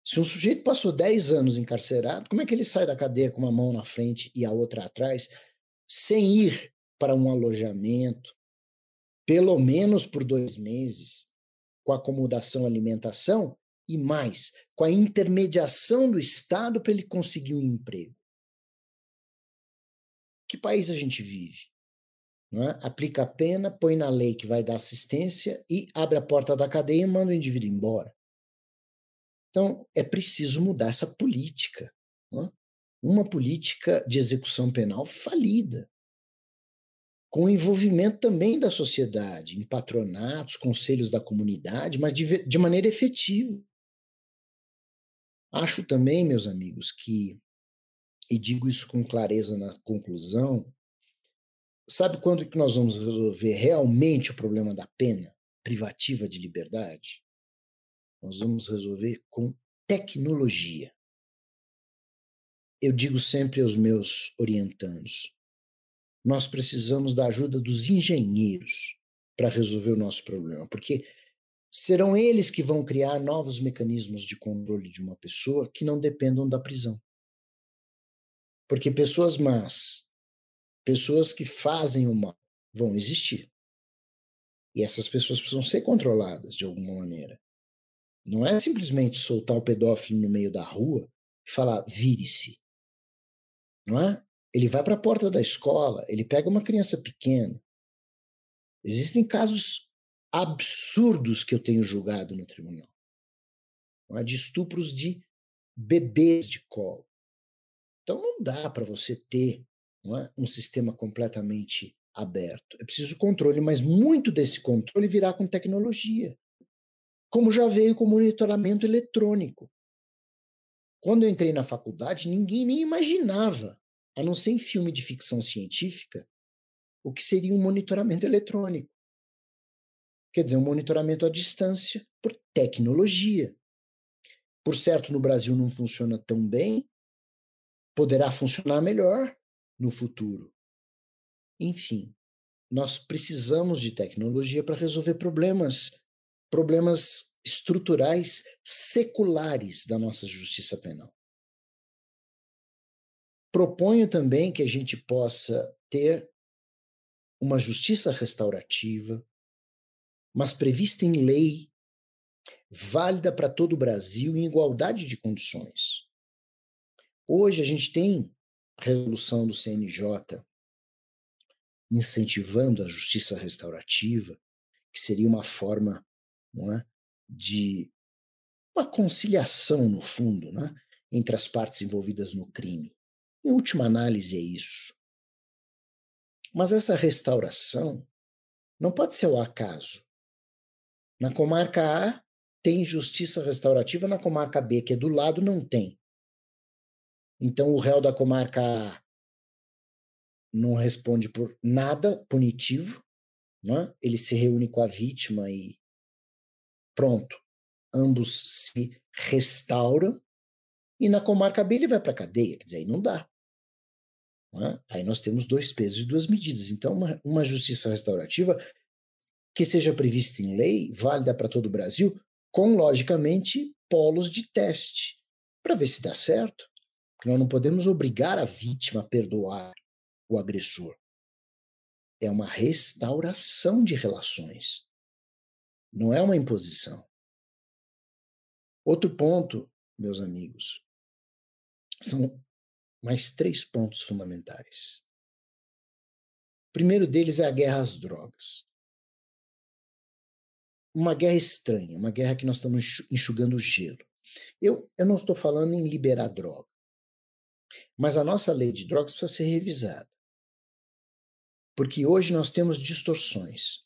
Se um sujeito passou 10 anos encarcerado, como é que ele sai da cadeia com uma mão na frente e a outra atrás, sem ir para um alojamento, pelo menos por dois meses, com acomodação, alimentação e mais, com a intermediação do Estado para ele conseguir um emprego? Que país a gente vive? É? Aplica a pena, põe na lei que vai dar assistência e abre a porta da cadeia e manda o indivíduo embora. Então, é preciso mudar essa política. É? Uma política de execução penal falida, com o envolvimento também da sociedade, em patronatos, conselhos da comunidade, mas de, de maneira efetiva. Acho também, meus amigos, que, e digo isso com clareza na conclusão, sabe quando que nós vamos resolver realmente o problema da pena privativa de liberdade? Nós vamos resolver com tecnologia. Eu digo sempre aos meus orientandos: nós precisamos da ajuda dos engenheiros para resolver o nosso problema, porque serão eles que vão criar novos mecanismos de controle de uma pessoa que não dependam da prisão. Porque pessoas más, pessoas que fazem o mal, vão existir. E essas pessoas precisam ser controladas de alguma maneira. Não é simplesmente soltar o pedófilo no meio da rua e falar, vire-se. Não é? Ele vai para a porta da escola, ele pega uma criança pequena. Existem casos absurdos que eu tenho julgado no tribunal. É? De estupros de bebês de colo. Então não dá para você ter é? um sistema completamente aberto. É preciso controle, mas muito desse controle virá com tecnologia como já veio com monitoramento eletrônico. Quando eu entrei na faculdade, ninguém nem imaginava, a não ser em filme de ficção científica, o que seria um monitoramento eletrônico. Quer dizer, um monitoramento à distância por tecnologia. Por certo, no Brasil não funciona tão bem, poderá funcionar melhor no futuro. Enfim, nós precisamos de tecnologia para resolver problemas problemas estruturais seculares da nossa justiça penal. Proponho também que a gente possa ter uma justiça restaurativa, mas prevista em lei, válida para todo o Brasil em igualdade de condições. Hoje a gente tem resolução do CNJ incentivando a justiça restaurativa, que seria uma forma é? de uma conciliação, no fundo, né? entre as partes envolvidas no crime. Em última análise, é isso. Mas essa restauração não pode ser o acaso. Na comarca A tem justiça restaurativa, na comarca B, que é do lado, não tem. Então o réu da comarca A não responde por nada punitivo, né? ele se reúne com a vítima e Pronto. Ambos se restauram e na comarca B ele vai para a cadeia. Quer dizer, aí não dá. Não é? Aí nós temos dois pesos e duas medidas. Então, uma, uma justiça restaurativa que seja prevista em lei, válida para todo o Brasil, com, logicamente, polos de teste, para ver se dá certo. Porque nós não podemos obrigar a vítima a perdoar o agressor. É uma restauração de relações. Não é uma imposição. Outro ponto, meus amigos, são mais três pontos fundamentais. O primeiro deles é a guerra às drogas. Uma guerra estranha, uma guerra que nós estamos enxugando gelo. Eu, eu não estou falando em liberar droga, mas a nossa lei de drogas precisa ser revisada. Porque hoje nós temos distorções.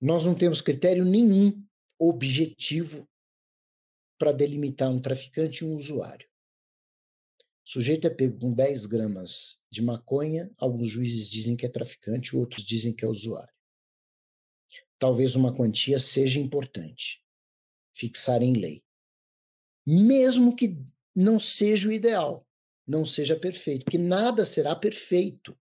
Nós não temos critério nenhum objetivo para delimitar um traficante e um usuário. O sujeito é pego com 10 gramas de maconha, alguns juízes dizem que é traficante, outros dizem que é usuário. Talvez uma quantia seja importante, fixar em lei. Mesmo que não seja o ideal, não seja perfeito, porque nada será perfeito.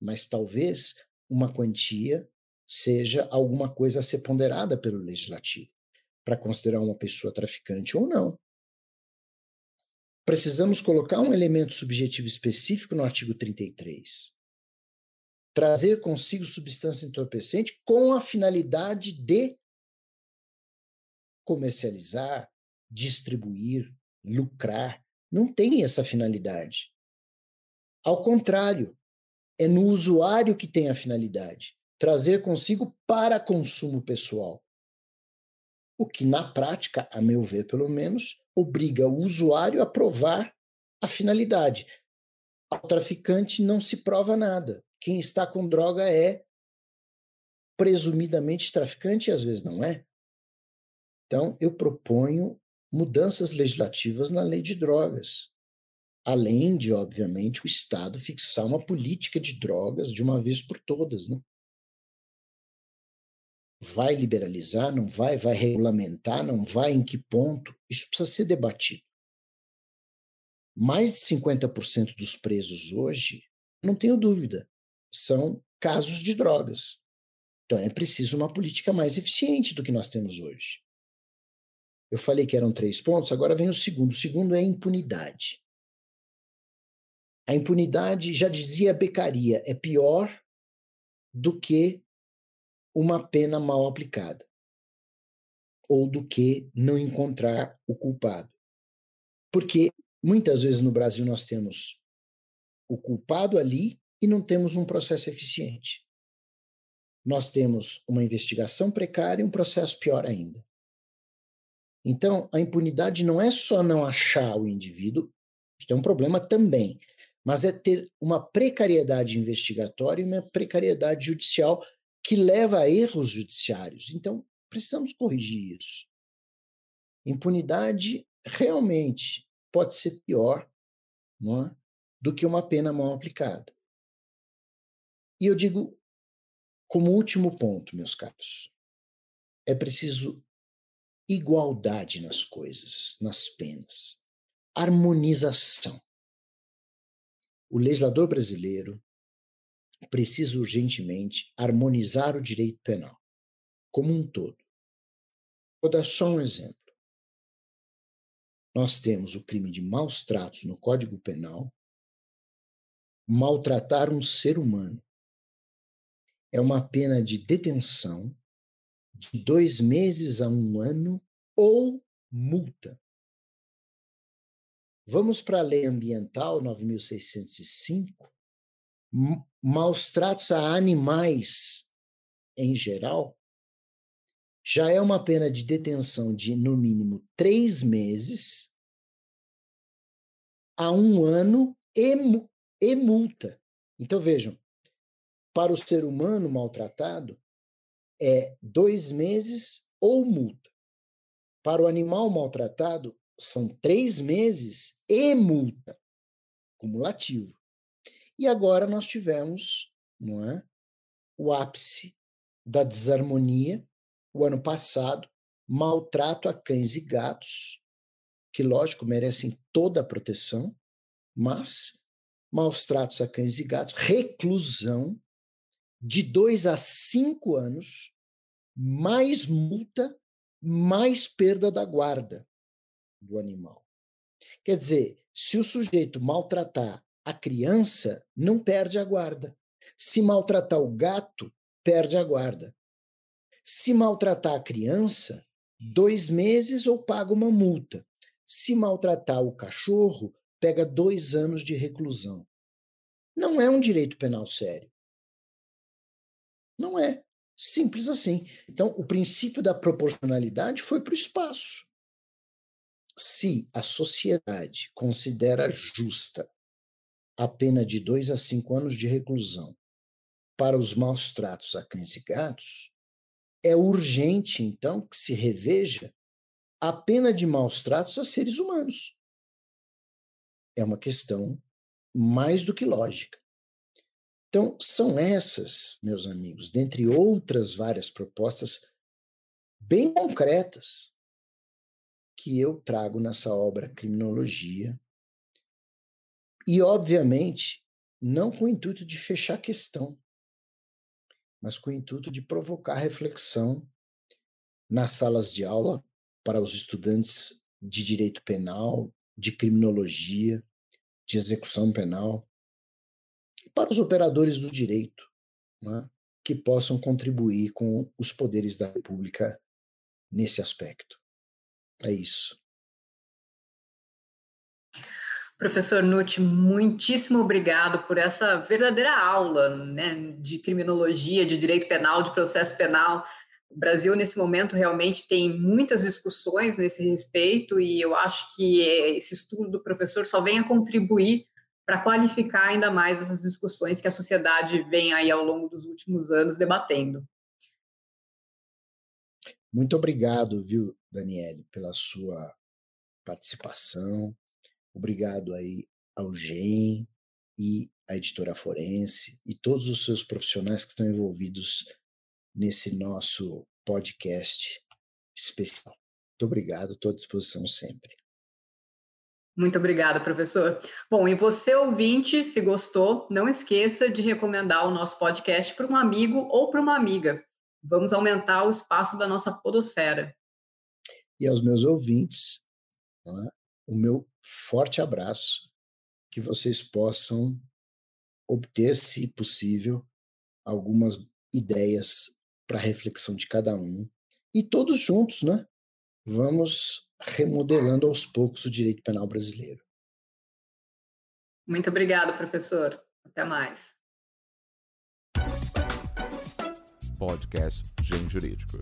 Mas talvez uma quantia seja alguma coisa a ser ponderada pelo legislativo para considerar uma pessoa traficante ou não. Precisamos colocar um elemento subjetivo específico no artigo 33. Trazer consigo substância entorpecente com a finalidade de comercializar, distribuir, lucrar. Não tem essa finalidade. Ao contrário, é no usuário que tem a finalidade trazer consigo para consumo pessoal. O que, na prática, a meu ver pelo menos, obriga o usuário a provar a finalidade. Ao traficante não se prova nada. Quem está com droga é presumidamente traficante e às vezes não é. Então, eu proponho mudanças legislativas na lei de drogas. Além de, obviamente, o Estado fixar uma política de drogas de uma vez por todas. Né? Vai liberalizar, não vai? Vai regulamentar, não vai? Em que ponto? Isso precisa ser debatido. Mais de 50% dos presos hoje, não tenho dúvida, são casos de drogas. Então é preciso uma política mais eficiente do que nós temos hoje. Eu falei que eram três pontos, agora vem o segundo. O segundo é a impunidade. A impunidade, já dizia a Becaria, é pior do que uma pena mal aplicada, ou do que não encontrar o culpado. Porque muitas vezes no Brasil nós temos o culpado ali e não temos um processo eficiente. Nós temos uma investigação precária e um processo pior ainda. Então, a impunidade não é só não achar o indivíduo, isso é um problema também, mas é ter uma precariedade investigatória e uma precariedade judicial que leva a erros judiciários. Então, precisamos corrigir isso. Impunidade realmente pode ser pior é, do que uma pena mal aplicada. E eu digo, como último ponto, meus caros, é preciso igualdade nas coisas, nas penas, harmonização. O legislador brasileiro precisa urgentemente harmonizar o direito penal, como um todo. Vou dar só um exemplo. Nós temos o crime de maus tratos no Código Penal. Maltratar um ser humano é uma pena de detenção de dois meses a um ano ou multa. Vamos para a lei ambiental 9605, maus tratos a animais em geral, já é uma pena de detenção de, no mínimo, três meses a um ano e, e multa. Então, vejam, para o ser humano maltratado, é dois meses ou multa. Para o animal maltratado, são três meses e multa, cumulativo. E agora nós tivemos não é, o ápice da desarmonia, o ano passado, maltrato a cães e gatos, que, lógico, merecem toda a proteção, mas maus tratos a cães e gatos, reclusão de dois a cinco anos, mais multa, mais perda da guarda do animal. Quer dizer, se o sujeito maltratar a criança não perde a guarda. Se maltratar o gato, perde a guarda. Se maltratar a criança, dois meses ou paga uma multa. Se maltratar o cachorro, pega dois anos de reclusão. Não é um direito penal sério. Não é. Simples assim. Então, o princípio da proporcionalidade foi para o espaço. Se a sociedade considera justa a pena de dois a cinco anos de reclusão para os maus tratos a cães e gatos, é urgente, então, que se reveja a pena de maus tratos a seres humanos. é uma questão mais do que lógica. Então, são essas, meus amigos, dentre outras várias propostas bem concretas que eu trago nessa obra Criminologia. E, obviamente, não com o intuito de fechar a questão, mas com o intuito de provocar reflexão nas salas de aula para os estudantes de direito penal, de criminologia, de execução penal, e para os operadores do direito, né, que possam contribuir com os poderes da República nesse aspecto. É isso. Professor Nutti, muitíssimo obrigado por essa verdadeira aula né, de criminologia, de direito penal, de processo penal. O Brasil, nesse momento, realmente tem muitas discussões nesse respeito, e eu acho que esse estudo do professor só vem a contribuir para qualificar ainda mais essas discussões que a sociedade vem aí ao longo dos últimos anos debatendo. Muito obrigado, viu, Daniele, pela sua participação. Obrigado aí ao GEM e à editora Forense e todos os seus profissionais que estão envolvidos nesse nosso podcast especial. Muito obrigado, estou à disposição sempre. Muito obrigada, professor. Bom, e você, ouvinte, se gostou, não esqueça de recomendar o nosso podcast para um amigo ou para uma amiga. Vamos aumentar o espaço da nossa podosfera. E aos meus ouvintes, é? O meu forte abraço, que vocês possam obter, se possível, algumas ideias para reflexão de cada um. E todos juntos, né? Vamos remodelando aos poucos o direito penal brasileiro. Muito obrigado, professor. Até mais. Podcast Gen Jurídico.